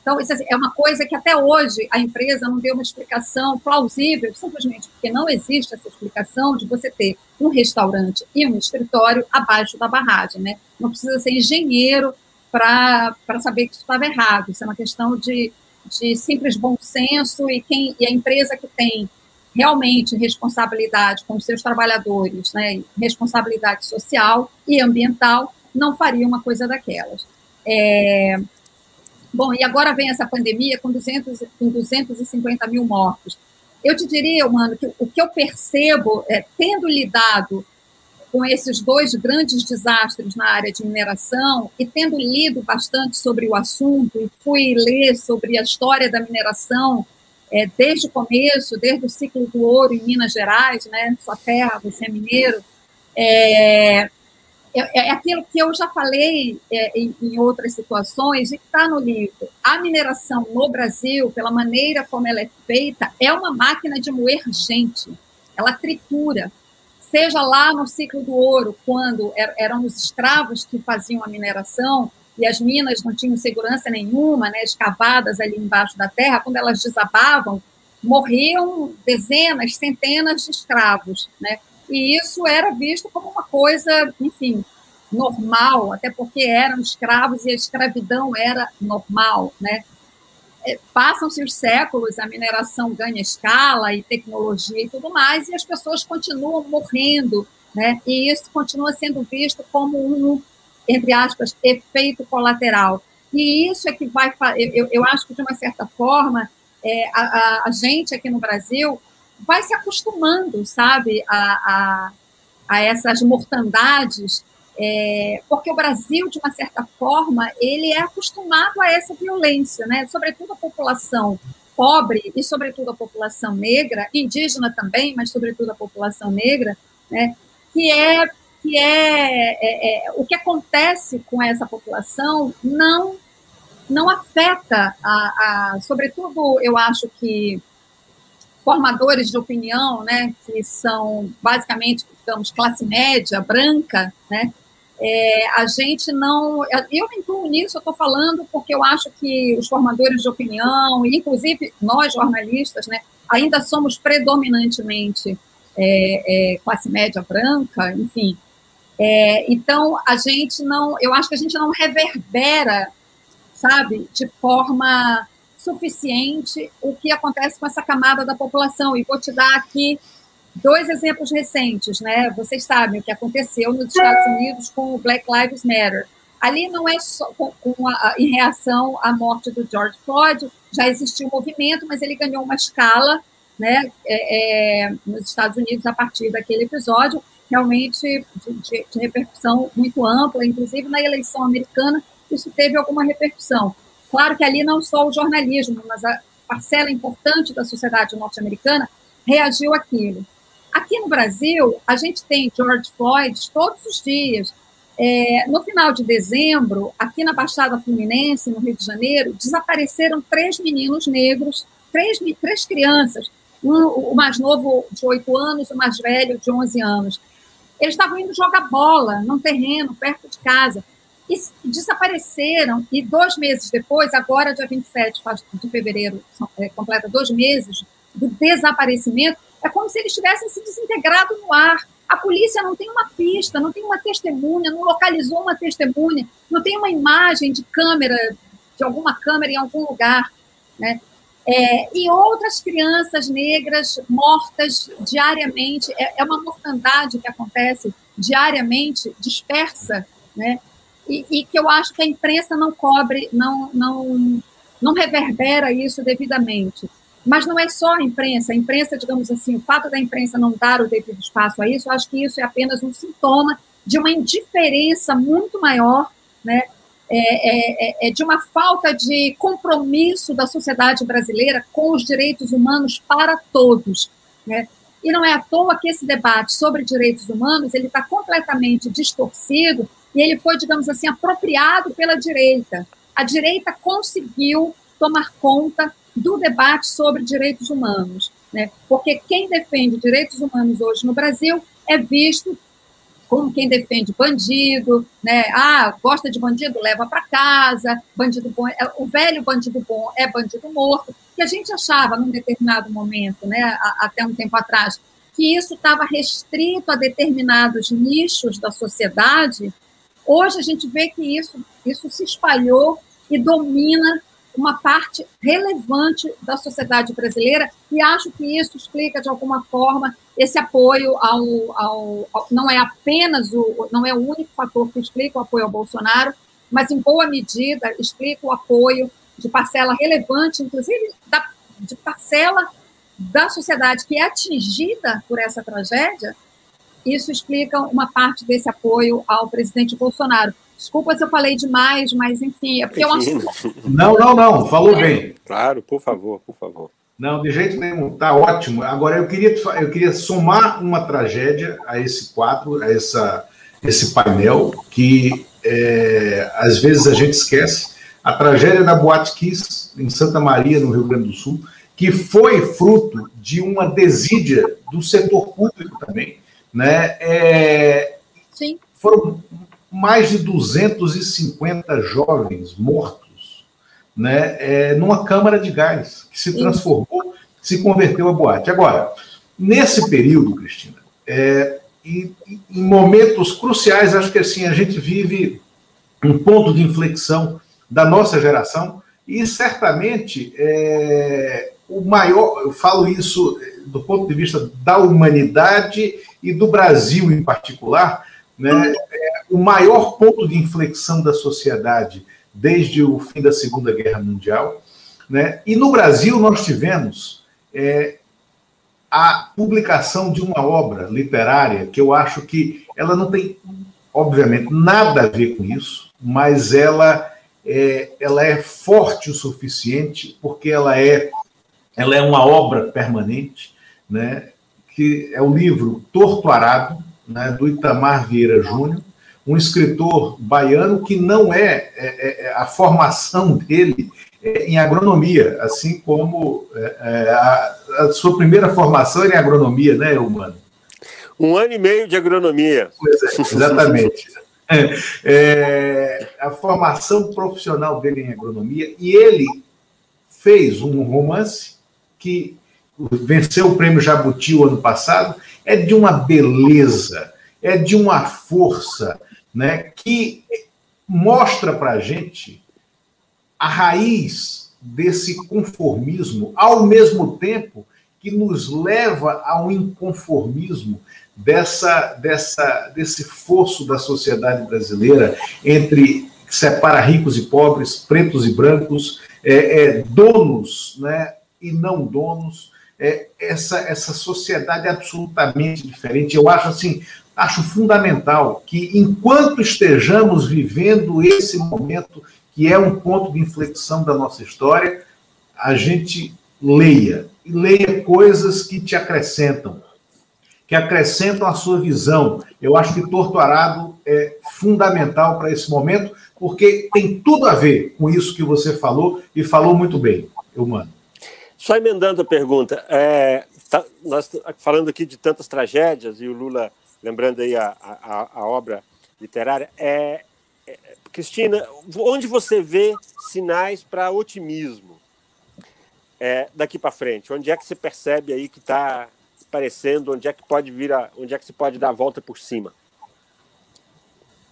Então, isso assim, é uma coisa que até hoje a empresa não deu uma explicação plausível, simplesmente porque não existe essa explicação de você ter um restaurante e um escritório abaixo da barragem. Né? Não precisa ser engenheiro para saber que isso estava errado. Isso é uma questão de, de simples bom senso e, quem, e a empresa que tem realmente responsabilidade com os seus trabalhadores, né, responsabilidade social e ambiental, não faria uma coisa daquelas. É, bom, e agora vem essa pandemia com, 200, com 250 mil mortos. Eu te diria, mano, que o que eu percebo, é, tendo lidado com esses dois grandes desastres na área de mineração e tendo lido bastante sobre o assunto e fui ler sobre a história da mineração é, desde o começo, desde o ciclo do ouro em Minas Gerais, né, sua terra, você é mineiro, É, é, é aquilo que eu já falei é, em, em, outras situações e que está no livro. A mineração no Brasil, pela maneira como ela é feita, é uma máquina de moer gente. Ela tritura. Seja lá no ciclo do ouro, quando er, eram os escravos que faziam a mineração, e as minas não tinham segurança nenhuma, né, escavadas ali embaixo da terra, quando elas desabavam, morriam dezenas, centenas de escravos, né? E isso era visto como uma coisa, enfim, normal, até porque eram escravos e a escravidão era normal, né? É, passam-se os séculos, a mineração ganha escala e tecnologia e tudo mais, e as pessoas continuam morrendo, né? E isso continua sendo visto como um entre aspas, efeito colateral. E isso é que vai. Eu, eu acho que, de uma certa forma, é, a, a, gente aqui no Brasil vai se acostumando, sabe, a, a, a essas mortandades, é, porque o Brasil, de uma certa forma, ele é acostumado a essa violência, né? Sobretudo a população pobre e, sobretudo, a população negra, indígena também, mas, sobretudo, a população negra, né? Que é que é, é, é, o que acontece com essa população não não afeta a, a, sobretudo eu acho que formadores de opinião, né, que são basicamente digamos classe média branca, né, é, a gente não. Eu me incluo nisso, eu estou falando porque eu acho que os formadores de opinião, inclusive nós jornalistas, né, ainda somos predominantemente é, é, classe média branca, enfim, é, então, a gente não, eu acho que a gente não reverbera, sabe, de forma suficiente o que acontece com essa camada da população. E vou te dar aqui dois exemplos recentes, né? Vocês sabem o que aconteceu nos Estados Unidos com o Black Lives Matter. Ali não é só com, com a, em reação à morte do George Floyd, já existiu um movimento, mas ele ganhou uma escala, né, é, é, nos Estados Unidos a partir daquele episódio realmente de, de, de, repercussão muito ampla, inclusive na eleição americana, isso teve alguma repercussão. Claro que ali não só o jornalismo, mas a parcela importante da sociedade norte-americana reagiu àquilo. Aqui no Brasil, a gente tem George Floyd todos os dias. É, no final de dezembro, aqui na Baixada Fluminense, no Rio de Janeiro, desapareceram três meninos negros, três, três crianças, um, o mais novo de oito anos, o mais velho de 11 anos. Eles estavam indo jogar bola num terreno perto de casa e desapareceram. E dois meses depois, agora, dia 27 de fevereiro, é, completa dois meses do desaparecimento, é como se eles tivessem se desintegrado no ar. A polícia não tem uma pista, não tem uma testemunha, não localizou uma testemunha, não tem uma imagem de câmera, de alguma câmera em algum lugar. Né? É, e outras crianças negras mortas diariamente. É, é, uma mortandade que acontece diariamente, dispersa, né? E, e, que eu acho que a imprensa não cobre, não, não, não reverbera isso devidamente. Mas não é só a imprensa. A imprensa, digamos assim, o fato da imprensa não dar o devido espaço a isso, acho que isso é apenas um sintoma de uma indiferença muito maior né, é, é, é, é, de uma falta de compromisso da sociedade brasileira com os direitos humanos para todos. Né? E não é à toa que esse debate sobre direitos humanos ele está completamente distorcido e ele foi, digamos assim, apropriado pela direita. A direita conseguiu tomar conta do debate sobre direitos humanos, né? porque quem defende direitos humanos hoje no Brasil é visto como quem defende bandido, né? Ah, gosta de bandido, leva para casa. Bandido bom, é, o velho bandido bom é bandido morto. Que a gente achava num determinado momento, né? Até um tempo atrás, que isso estava restrito a determinados nichos da sociedade. Hoje a gente vê que isso isso se espalhou e domina uma parte relevante da sociedade brasileira e acho que isso explica de alguma forma esse apoio ao, ao, ao, não é apenas o não é o único fator que explica o apoio ao Bolsonaro, mas em boa medida explica o apoio de parcela relevante, inclusive da, de parcela da sociedade que é atingida por essa tragédia. Isso explica uma parte desse apoio ao presidente Bolsonaro. Desculpa se eu falei demais, mas enfim, é porque eu acho.
Não, não, não, falou bem.
Claro, por favor, por favor.
Não, de jeito nenhum, tá ótimo. Agora eu queria, eu queria somar uma tragédia a esse quadro, a essa, esse painel, que é, às vezes a gente esquece. A tragédia da Boate Kiss, em Santa Maria, no Rio Grande do Sul, que foi fruto de uma desídia do setor público também. Né? É,
Sim.
Foram mais de 250 jovens mortos né, é, numa câmara de gás, que se transformou, se converteu a boate. Agora, nesse período, Cristina, é, em, em momentos cruciais, acho que assim, a gente vive um ponto de inflexão da nossa geração, e certamente é, o maior, eu falo isso do ponto de vista da humanidade e do Brasil em particular, né, é, o maior ponto de inflexão da sociedade desde o fim da Segunda Guerra Mundial. Né? E no Brasil nós tivemos é, a publicação de uma obra literária que eu acho que ela não tem, obviamente, nada a ver com isso, mas ela é, ela é forte o suficiente porque ela é ela é uma obra permanente, né? Que é o livro Torto Arado, né, do Itamar Vieira Júnior, um escritor baiano que não é, é, é a formação dele é em agronomia, assim como é, é, a, a, sua primeira formação era em agronomia, né, Humano?
Um ano e meio de agronomia.
É, exatamente. É, a formação profissional dele em agronomia, e ele fez um romance que venceu o prêmio Jabuti o ano passado, é de uma beleza, é de uma força, né, que mostra para a gente a raiz desse conformismo, ao mesmo tempo que nos leva a um inconformismo dessa, dessa, desse fosso da sociedade brasileira entre separa ricos e pobres, pretos e brancos, é, é, donos né, e não donos, é, essa, essa sociedade absolutamente diferente. Eu acho assim, acho fundamental que, enquanto estejamos vivendo esse momento, que é um ponto de inflexão da nossa história, a gente leia. E leia coisas que te acrescentam, que acrescentam a sua visão. Eu acho que Torto Arado é fundamental para esse momento, porque tem tudo a ver com isso que você falou e falou muito bem, Humano.
Só emendando a pergunta, é, tá, nós falando aqui de tantas tragédias e o Lula lembrando aí a, a, a obra literária, é, é, Cristina, onde você vê sinais para otimismo é, daqui para frente? Onde é que você percebe aí que está aparecendo? Onde é que pode vir a, onde é que se pode dar a volta por cima?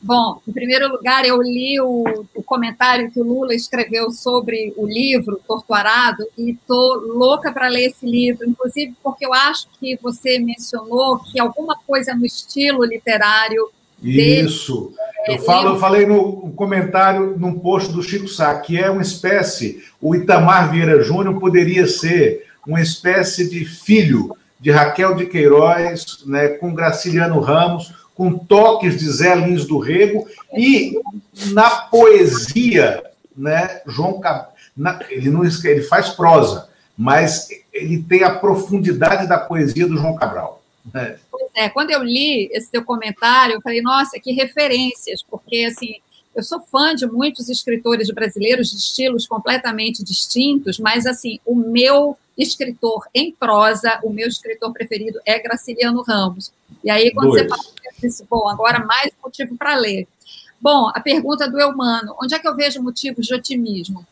Bom, em primeiro lugar, eu li o, o comentário que o Lula escreveu sobre o livro Torturado e estou louca para ler esse livro, inclusive porque eu acho que você mencionou que alguma coisa no estilo literário.
Isso. Dele, eu, falo, eu falei no comentário, num post do Chico Sá, que é uma espécie, o Itamar Vieira Júnior poderia ser uma espécie de filho de Raquel de Queiroz, né, com Graciliano Ramos, com toques de Zé Lins do Rego e na poesia, né, João Cab... na, ele não ele faz prosa, mas ele tem a profundidade da poesia do João Cabral.
Né? Pois é, quando eu li esse teu comentário, eu falei, nossa, que referências, porque assim, eu sou fã de muitos escritores brasileiros de estilos completamente distintos, mas assim, o meu escritor em prosa, o meu escritor preferido é Graciliano Ramos. E aí, quando Dois. você fala, eu disse, bom, agora mais motivo para ler. Bom, a pergunta do Eumano, onde é que eu vejo motivos de otimismo?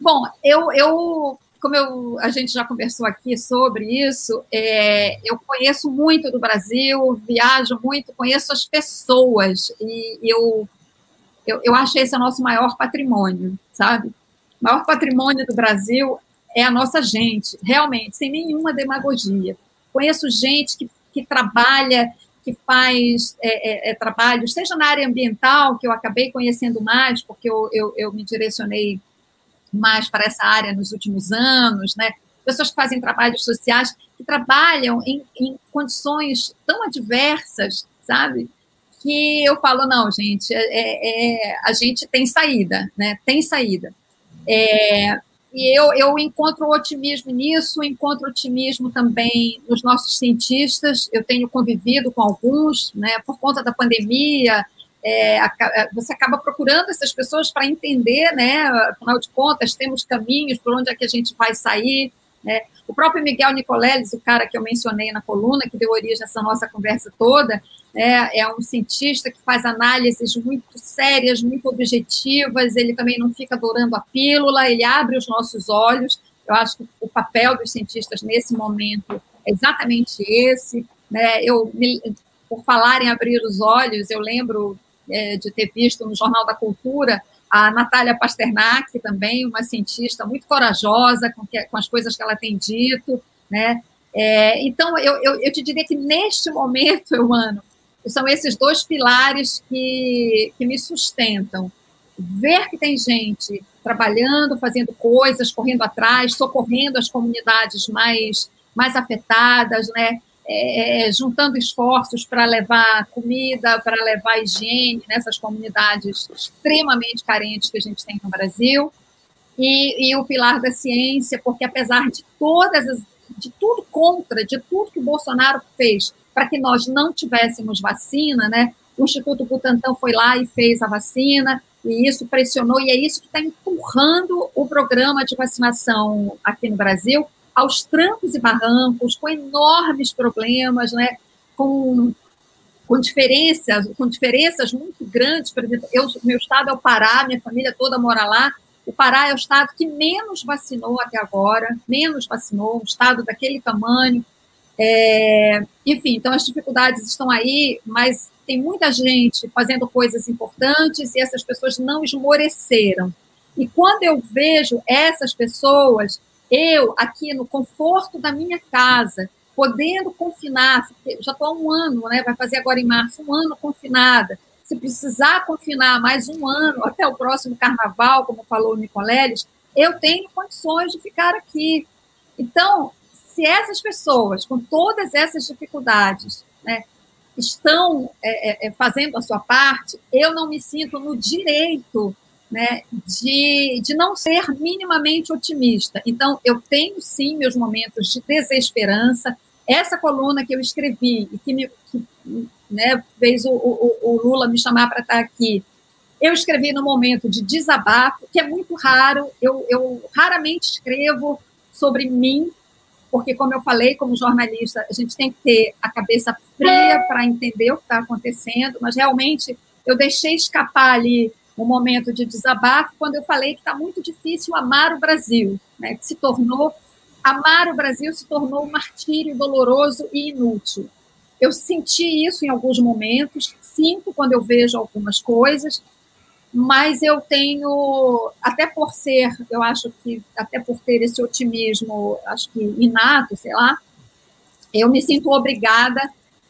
Bom, eu, eu como eu, a gente já conversou aqui sobre isso, é, eu conheço muito do Brasil, viajo muito, conheço as pessoas, e eu, eu, eu acho esse é o nosso maior patrimônio, sabe? O maior patrimônio do Brasil é a nossa gente, realmente, sem nenhuma demagogia. Conheço gente que, que trabalha, que faz é, é, é, trabalho, seja na área ambiental, que eu acabei conhecendo mais, porque eu, eu, eu me direcionei mais para essa área nos últimos anos, né? Pessoas que fazem trabalhos sociais, que trabalham em, em condições tão adversas, sabe? Que eu falo, não, gente, é, é, é a gente tem saída, né? Tem saída. É, e eu, eu encontro otimismo nisso, encontro otimismo também nos nossos cientistas. Eu tenho convivido com alguns, né, por conta da pandemia. É, você acaba procurando essas pessoas para entender, né? Afinal de contas, temos caminhos por onde é que a gente vai sair. Né? O próprio Miguel Nicoleles, o cara que eu mencionei na coluna, que deu origem a essa nossa conversa toda, né? é um cientista que faz análises muito sérias, muito objetivas, ele também não fica adorando a pílula, ele abre os nossos olhos. Eu acho que o papel dos cientistas nesse momento é exatamente esse. Né? Eu, por falar em abrir os olhos, eu lembro é, de ter visto no Jornal da Cultura a Natália Pasternak, também uma cientista muito corajosa com, que, com as coisas que ela tem dito, né? É, então, eu, eu, eu, te diria que neste momento, Euano, são esses dois pilares que, que me sustentam. Ver que tem gente trabalhando, fazendo coisas, correndo atrás, socorrendo as comunidades mais, mais afetadas, né? É, é, juntando esforços para levar comida, para levar higiene nessas comunidades extremamente carentes que a gente tem no Brasil. E, e o pilar da ciência, porque apesar de todas as, de tudo contra, de tudo que o Bolsonaro fez para que nós não tivéssemos vacina, né? O Instituto Butantan foi lá e fez a vacina, e isso pressionou, e é isso que está empurrando o programa de vacinação aqui no Brasil aos trancos e barrancos, com enormes problemas, né? com, com diferenças, com diferenças muito grandes. Por exemplo, eu, meu estado é o Pará, minha família toda mora lá. O Pará é o estado que menos vacinou até agora, menos vacinou, um estado daquele tamanho. É, enfim, então as dificuldades estão aí, mas tem muita gente fazendo coisas importantes e essas pessoas não esmoreceram. E quando eu vejo essas pessoas eu, aqui no conforto da minha casa, podendo confinar, já estou há um ano, né, vai fazer agora em março, um ano confinada. Se precisar confinar mais um ano, até o próximo carnaval, como falou o Nicoleles, eu tenho condições de ficar aqui. Então, se essas pessoas, com todas essas dificuldades, né, estão é, é, fazendo a sua parte, eu não me sinto no direito né, de, de não ser minimamente otimista. Então, eu tenho sim meus momentos de desesperança. Essa coluna que eu escrevi e que, me, que né, fez o, o, o Lula me chamar para estar aqui, eu escrevi no momento de desabafo, que é muito raro. Eu, eu raramente escrevo sobre mim, porque, como eu falei, como jornalista, a gente tem que ter a cabeça fria para entender o que está acontecendo, mas realmente eu deixei escapar ali um momento de desabafo quando eu falei que está muito difícil amar o Brasil, né? que se tornou amar o Brasil se tornou um martírio doloroso e inútil. Eu senti isso em alguns momentos, sinto quando eu vejo algumas coisas, mas eu tenho, até por ser, eu acho que, até por ter esse otimismo, acho que inato, sei lá, eu me sinto obrigada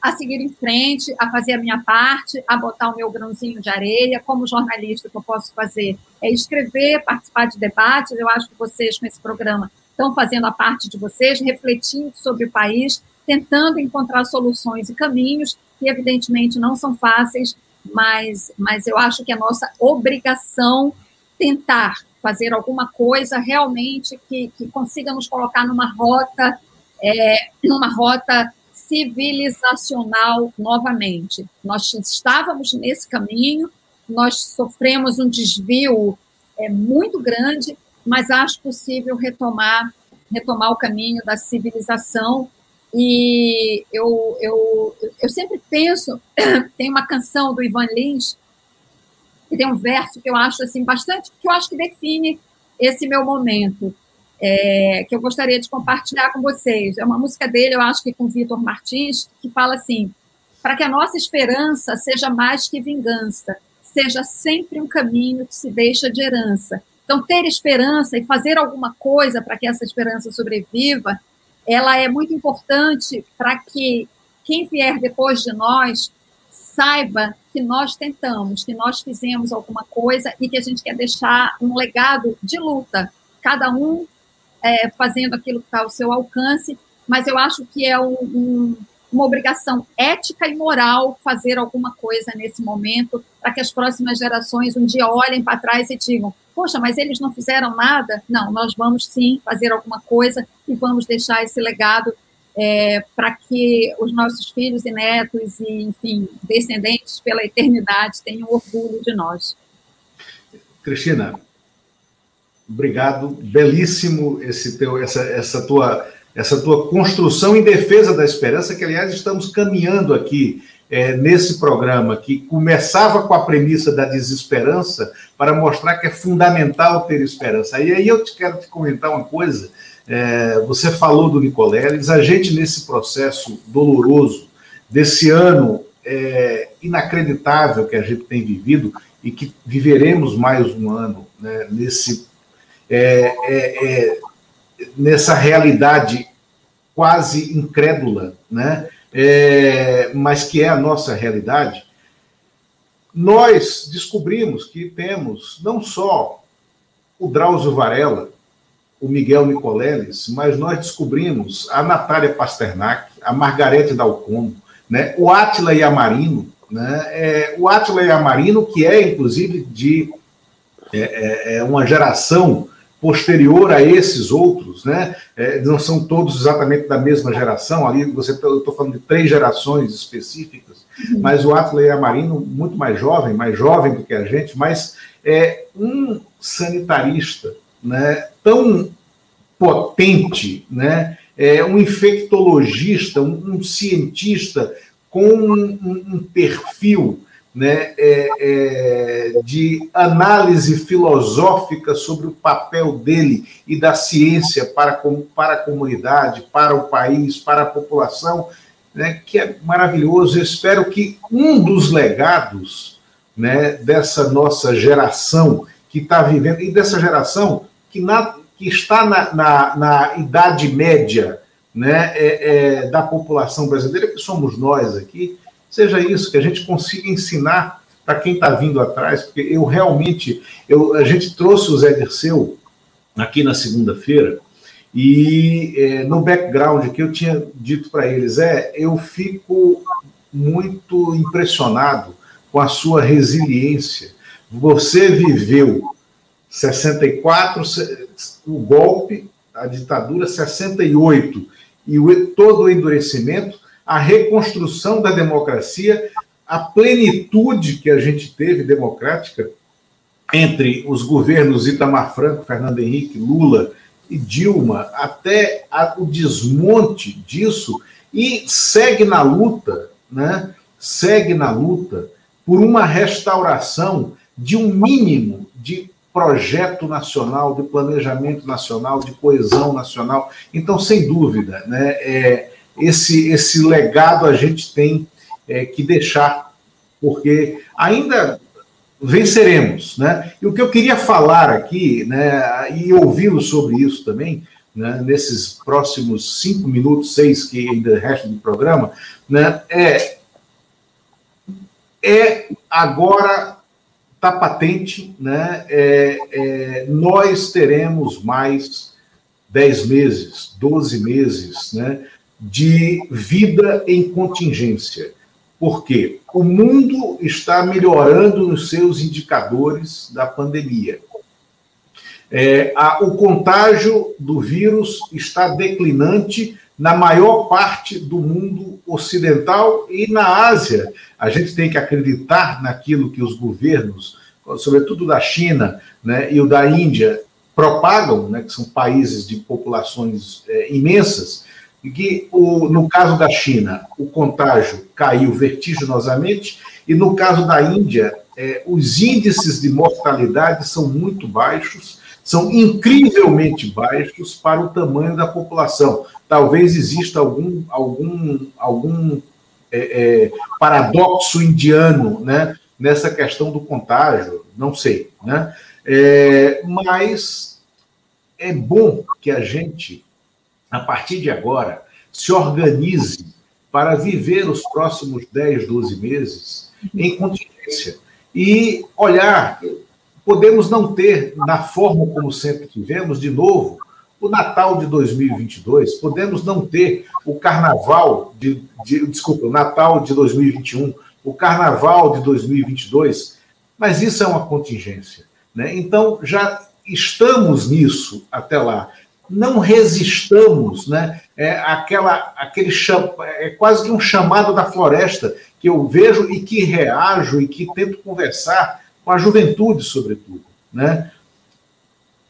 a seguir em frente, a fazer a minha parte, a botar o meu grãozinho de areia. Como jornalista, o que eu posso fazer é escrever, participar de debates. Eu acho que vocês, com esse programa, estão fazendo a parte de vocês, refletindo sobre o país, tentando encontrar soluções e caminhos, que evidentemente não são fáceis, mas, mas eu acho que é nossa obrigação tentar fazer alguma coisa realmente que, que consiga nos colocar numa rota, é, numa rota civilizacional novamente. Nós estávamos nesse caminho, nós sofremos um desvio é, muito grande, mas acho possível retomar retomar o caminho da civilização e eu, eu, eu sempre penso, tem uma canção do Ivan Lins, que tem um verso que eu acho assim bastante, que eu acho que define esse meu momento é, que eu gostaria de compartilhar com vocês. É uma música dele, eu acho que com Vitor Martins, que fala assim: para que a nossa esperança seja mais que vingança, seja sempre um caminho que se deixa de herança. Então, ter esperança e fazer alguma coisa para que essa esperança sobreviva, ela é muito importante para que quem vier depois de nós saiba que nós tentamos, que nós fizemos alguma coisa e que a gente quer deixar um legado de luta. Cada um é, fazendo aquilo que está ao seu alcance, mas eu acho que é um, um, uma obrigação ética e moral fazer alguma coisa nesse momento, para que as próximas gerações um dia olhem para trás e digam: poxa, mas eles não fizeram nada? Não, nós vamos sim fazer alguma coisa e vamos deixar esse legado é, para que os nossos filhos e netos e, enfim, descendentes pela eternidade tenham orgulho de nós.
Cristina, obrigado, belíssimo esse teu, essa, essa tua essa tua construção em defesa da esperança, que aliás estamos caminhando aqui é, nesse programa, que começava com a premissa da desesperança para mostrar que é fundamental ter esperança. E aí eu te quero te comentar uma coisa. É, você falou do Nicoleles, a gente nesse processo doloroso desse ano é, inacreditável que a gente tem vivido e que viveremos mais um ano né, nesse é, é, é nessa realidade quase incrédula, né? É, mas que é a nossa realidade, nós descobrimos que temos não só o Drauzio Varela, o Miguel Nicoleles, mas nós descobrimos a Natália Pasternak, a Margarete Dalcombo, né? o Átila Yamarino, né? É, o Átila Yamarino, que é, inclusive, de é, é, é uma geração posterior a esses outros, né? É, não são todos exatamente da mesma geração, ali você tá, eu estou falando de três gerações específicas, uhum. mas o Atley Amarino, muito mais jovem, mais jovem do que a gente, mas é um sanitarista né, tão potente, né, é um infectologista, um, um cientista com um, um perfil né, é, é, de análise filosófica sobre o papel dele e da ciência para, para a comunidade, para o país, para a população, né, que é maravilhoso. Eu espero que um dos legados né, dessa nossa geração que está vivendo, e dessa geração que, na, que está na, na, na idade média né, é, é da população brasileira, que somos nós aqui, seja isso, que a gente consiga ensinar para quem está vindo atrás, porque eu realmente, eu, a gente trouxe o Zé Dirceu aqui na segunda-feira, e é, no background que eu tinha dito para eles é, eu fico muito impressionado com a sua resiliência. Você viveu 64, o golpe, a ditadura, 68, e o, todo o endurecimento, a reconstrução da democracia, a plenitude que a gente teve democrática entre os governos Itamar Franco, Fernando Henrique, Lula e Dilma, até o desmonte disso, e segue na luta, né? segue na luta por uma restauração de um mínimo de projeto nacional, de planejamento nacional, de coesão nacional. Então, sem dúvida, né, é, esse, esse legado a gente tem é, que deixar, porque ainda venceremos, né? E o que eu queria falar aqui, né, e ouvi-lo sobre isso também, né, nesses próximos cinco minutos, seis que ainda restam do programa, né, é, é agora está patente, né? É, é, nós teremos mais dez meses, doze meses, né? De vida em contingência. Porque o mundo está melhorando nos seus indicadores da pandemia. É, a, o contágio do vírus está declinante na maior parte do mundo ocidental e na Ásia. A gente tem que acreditar naquilo que os governos, sobretudo da China né, e o da Índia, propagam, né, que são países de populações é, imensas, que, o, no caso da China, o contágio caiu vertiginosamente, e no caso da Índia, é, os índices de mortalidade são muito baixos, são incrivelmente baixos para o tamanho da população. Talvez exista algum, algum, algum é, é, paradoxo indiano né, nessa questão do contágio, não sei. Né? Mas é bom que a gente a partir de agora, se organize para viver os próximos 10, 12 meses em contingência e olhar. Podemos não ter, na forma como sempre tivemos, de novo, o Natal de 2022, podemos não ter o Carnaval de, de desculpa, o Natal de 2021, o Carnaval de 2022, mas isso é uma contingência, né? Então já estamos nisso até lá. Não resistamos, né? É aquela, aquele é quase que um chamado da floresta que eu vejo e que reajo e que tento conversar com a juventude, sobretudo, né?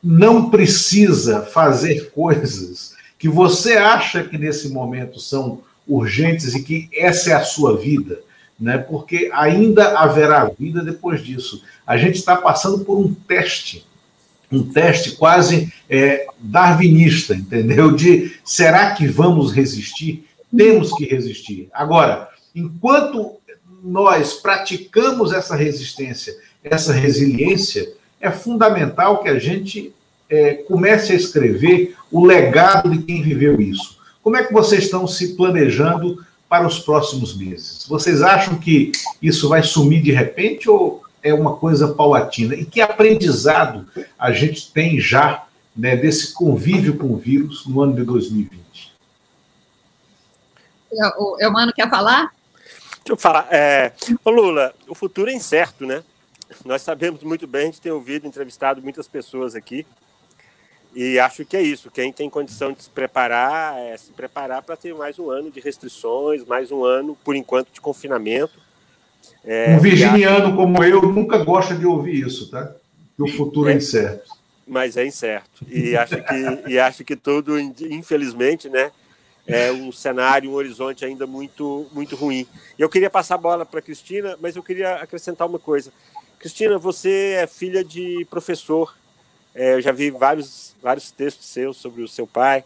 não precisa fazer coisas que você acha que nesse momento são urgentes e que essa é a sua vida, né? Porque ainda haverá vida depois disso. A gente está passando por um teste, um teste quase é, darwinista, entendeu? De será que vamos resistir? Temos que resistir. Agora, enquanto nós praticamos essa resistência, essa resiliência, é fundamental que a gente é, comece a escrever o legado de quem viveu isso. Como é que vocês estão se planejando para os próximos meses? Vocês acham que isso vai sumir de repente ou é uma coisa paulatina? E que aprendizado a gente tem já né, desse convívio com o vírus no ano de 2020?
O Eumano quer falar?
Deixa eu falar. É, ô Lula, o futuro é incerto, né? Nós sabemos muito bem, a gente tem ouvido, entrevistado muitas pessoas aqui, e acho que é isso. Quem tem condição de se preparar, é se preparar para ter mais um ano de restrições, mais um ano, por enquanto, de confinamento.
É, um virginiano como eu nunca gosta de ouvir isso, tá? Que o futuro é, é incerto.
Mas é incerto. E acho que, e acho que tudo, infelizmente, né? É um cenário, um horizonte ainda muito, muito ruim. Eu queria passar a bola para a Cristina, mas eu queria acrescentar uma coisa. Cristina, você é filha de professor. É, eu já vi vários, vários textos seus sobre o seu pai.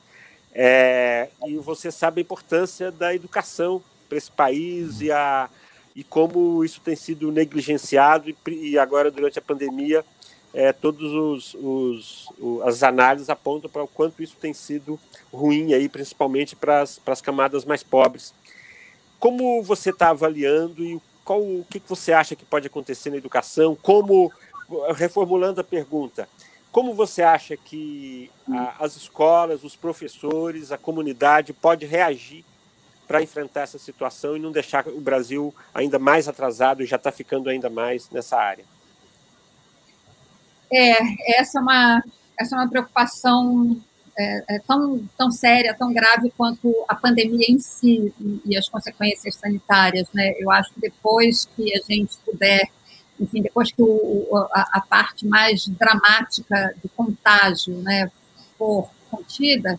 É, e você sabe a importância da educação para esse país e, a, e como isso tem sido negligenciado. E, e agora, durante a pandemia, é, todos os, os, os, as análises apontam para o quanto isso tem sido ruim aí, principalmente para as, camadas mais pobres. Como você está avaliando e qual o que, que você acha que pode acontecer na educação? Como, reformulando a pergunta, como você acha que a, as escolas, os professores, a comunidade pode reagir para enfrentar essa situação e não deixar o Brasil ainda mais atrasado e já está ficando ainda mais nessa área?
É, essa é uma, essa é uma preocupação é, é tão, tão séria, tão grave quanto a pandemia em si e, e, as consequências sanitárias. Né? Eu acho que depois que a gente puder, enfim, depois que o, a, a, parte mais dramática do contágio né, for contida,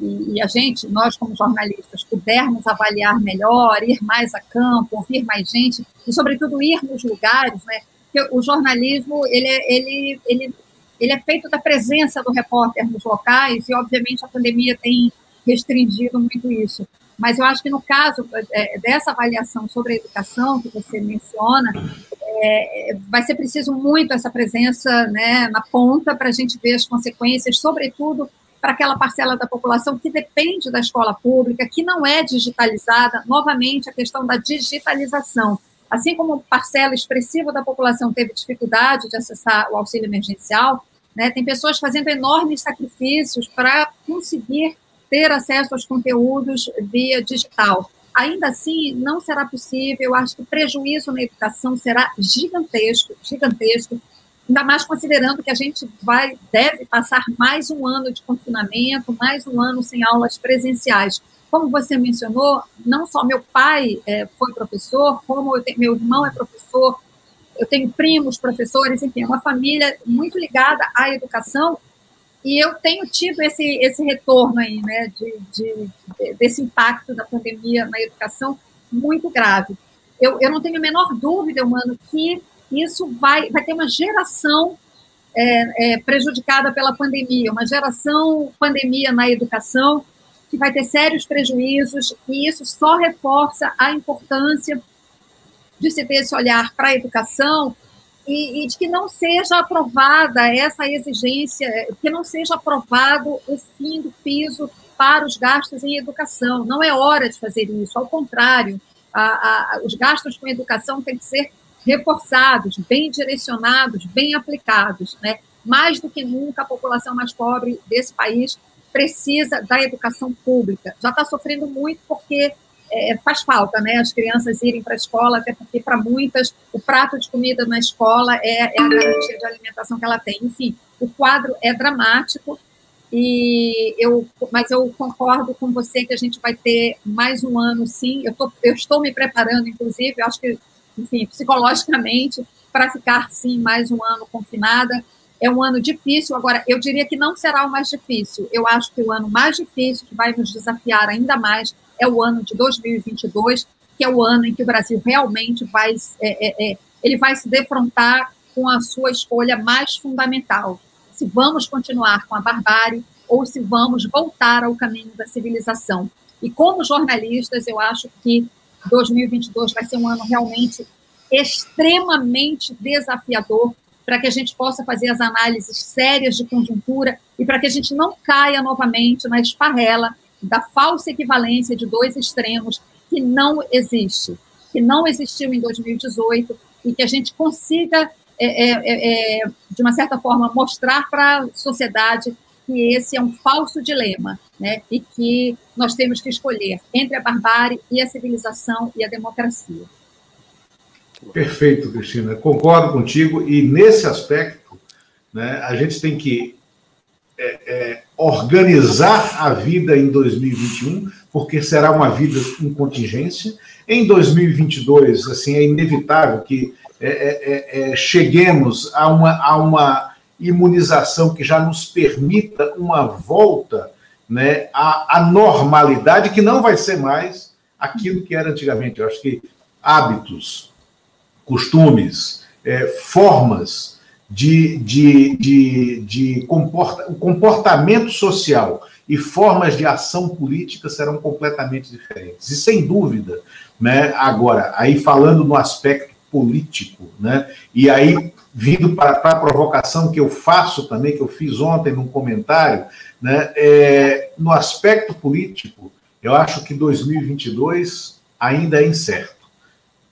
e, e, a gente, nós como jornalistas, pudermos avaliar melhor, ir mais a campo, ouvir mais gente, e sobretudo ir nos lugares, né? Porque o jornalismo, ele, é, ele, ele ele é feito da presença do repórter nos locais e, obviamente, a pandemia tem restringido muito isso. Mas eu acho que no caso é, dessa avaliação sobre a educação que você menciona, é, vai ser preciso muito essa presença né, na ponta para a gente ver as consequências, sobretudo para aquela parcela da população que depende da escola pública, que não é digitalizada. Novamente, a questão da digitalização. Assim como parcela expressiva da população teve dificuldade de acessar o auxílio emergencial, né, tem pessoas fazendo enormes sacrifícios para conseguir ter acesso aos conteúdos via digital. Ainda assim, não será possível. Eu acho que o prejuízo na educação será gigantesco, gigantesco. Ainda mais considerando que a gente vai deve passar mais um ano de confinamento, mais um ano sem aulas presenciais. Como você mencionou, não só meu pai é, foi professor, como tenho, meu irmão é professor, eu tenho primos professores, enfim, é uma família muito ligada à educação e eu tenho tido esse, esse retorno aí, né, de, de, desse impacto da pandemia na educação muito grave. Eu, eu não tenho a menor dúvida, mano, que isso vai, vai ter uma geração é, é, prejudicada pela pandemia, uma geração pandemia na educação, que vai ter sérios prejuízos, e isso só reforça a importância de se ter esse olhar para a educação e, e, de que não seja aprovada essa exigência, que não seja aprovado o fim do piso para os gastos em educação. Não é hora de fazer isso, ao contrário, a, a, os gastos com educação têm que ser reforçados, bem direcionados, bem aplicados. Né? Mais do que nunca, a população mais pobre desse país precisa da educação pública. Já está sofrendo muito porque é, faz falta, né? As crianças irem para a escola, até porque para muitas o prato de comida na escola é, é, a garantia de alimentação que ela tem. Enfim, o quadro é dramático e eu, mas eu concordo com você que a gente vai ter mais um ano, sim. Eu, tô, eu estou me preparando, inclusive, acho que, enfim, psicologicamente, para ficar sim mais um ano confinada. É um ano difícil. Agora, eu diria que não será o mais difícil. Eu acho que o ano mais difícil, que vai nos desafiar ainda mais, é o ano de 2022, que é o ano em que o Brasil realmente vai, é, é, é, ele vai se defrontar com a sua escolha mais fundamental. Se vamos continuar com a barbárie ou se vamos voltar ao caminho da civilização. E como jornalistas, eu acho que 2022 vai ser um ano realmente extremamente desafiador para que a gente possa fazer as análises sérias de conjuntura e para que a gente não caia novamente na esparrela da falsa equivalência de dois extremos que não existe, que não existiu em 2018 e que a gente consiga, é, é, é, é, de uma certa forma, mostrar para a sociedade que esse é um falso dilema, né? E que nós temos que escolher entre a barbárie e a civilização e a democracia.
Perfeito, Cristina. Concordo contigo e nesse aspecto, né, a gente tem que é, é, organizar a vida em 2021, porque será uma vida em contingência. Em 2022, assim, é inevitável que é, é, é, é, cheguemos a uma, a uma imunização que já nos permita uma volta né, à, à normalidade, que não vai ser mais aquilo que era antigamente. Eu acho que hábitos, costumes, formas de, de, de, de comporta, comportamento social e formas de ação política serão completamente diferentes. E sem dúvida, né, agora, aí falando no aspecto político, né, e aí vindo para, a provocação que eu faço também, que eu fiz ontem num comentário, né, é, no aspecto político, eu acho que 2022 ainda é incerto.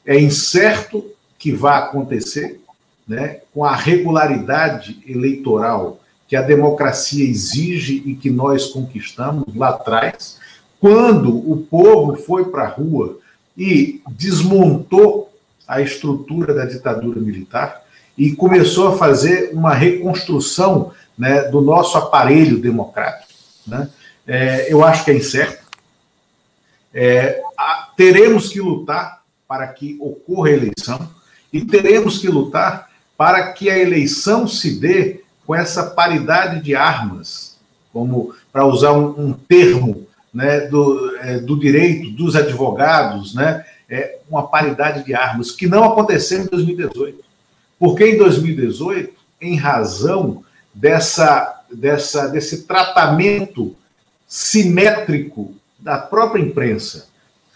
É incerto que vai acontecer, né, com a regularidade eleitoral que a democracia exige e que nós conquistamos lá atrás, quando o povo foi para a rua e desmontou a estrutura da ditadura militar e começou a fazer uma reconstrução né, do nosso aparelho democrático. Né? É, eu acho que é incerto. É, a, teremos que lutar para que ocorra a eleição e teremos que lutar para que a eleição se dê com essa paridade de armas, como para usar um, um termo né, do, é, do direito dos advogados, né, é, uma paridade de armas, que não aconteceu em 2018. Porque em 2018, em razão dessa, dessa, desse tratamento simétrico da própria imprensa,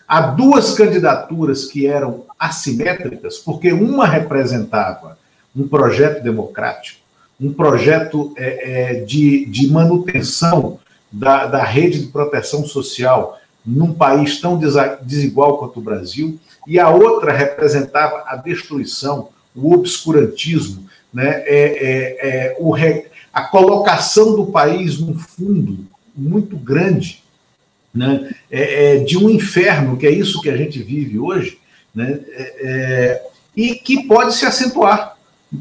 há duas candidaturas que eram assimétricas, porque uma representava um projeto democrático, um projeto é, é, de, de manutenção da, da rede de proteção social num país tão desigual quanto o Brasil, e a outra representava a destruição, o obscurantismo, né, é, é, é o re, a colocação do país num fundo muito grande né, é, é, de um inferno, que é isso que a gente vive hoje, né, é, e que pode se acentuar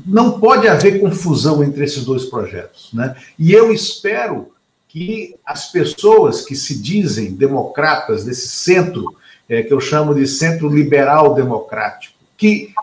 não pode haver confusão entre esses dois projetos. Né? E eu espero que as pessoas que se dizem democratas desse centro, é, que eu chamo de centro liberal democrático, que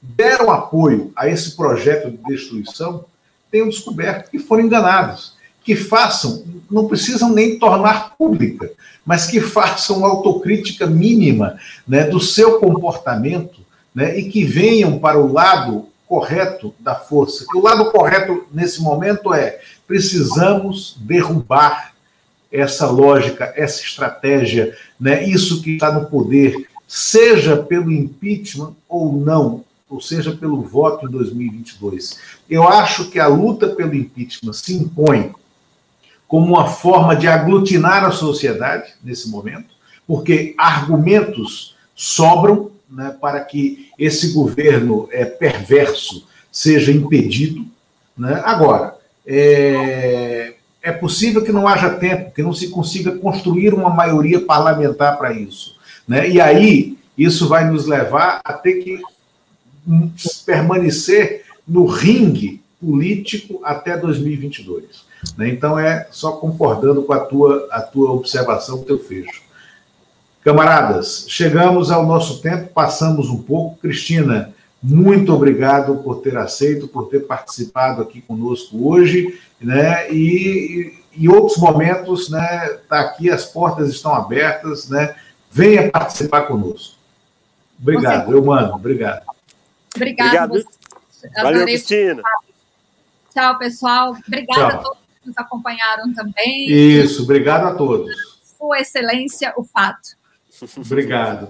deram apoio a esse projeto de destruição, tenham descoberto que foram enganados. Que façam, não precisam nem tornar pública, mas que façam uma autocrítica mínima né, do seu comportamento né, e que venham para o lado correto da força. O lado correto nesse momento é precisamos derrubar essa lógica, essa estratégia, né? Isso que está no poder, seja pelo impeachment ou não, ou seja pelo voto em 2022. Eu acho que a luta pelo impeachment se impõe como uma forma de aglutinar a sociedade nesse momento, porque argumentos sobram né, para que esse governo é, perverso seja impedido. Né? Agora, é, é possível que não haja tempo, que não se consiga construir uma maioria parlamentar para isso. Né? E aí, isso vai nos levar a ter que permanecer no ringue político até 2022. Né? Então, é só concordando com a tua, a tua observação, o teu fecho. Camaradas, chegamos ao nosso tempo, passamos um pouco. Cristina, muito obrigado por ter aceito, por ter participado aqui conosco hoje, né? E em outros momentos, né? Está aqui, as portas estão abertas, né? Venha participar conosco. Obrigado, eu mando, obrigado.
Obrigado.
obrigado. Valeu, Cristina.
Tchau, pessoal. Obrigada Tchau. a todos que nos acompanharam também.
Isso, obrigado a todos.
Sua Excelência, o fato.
Obrigado. Até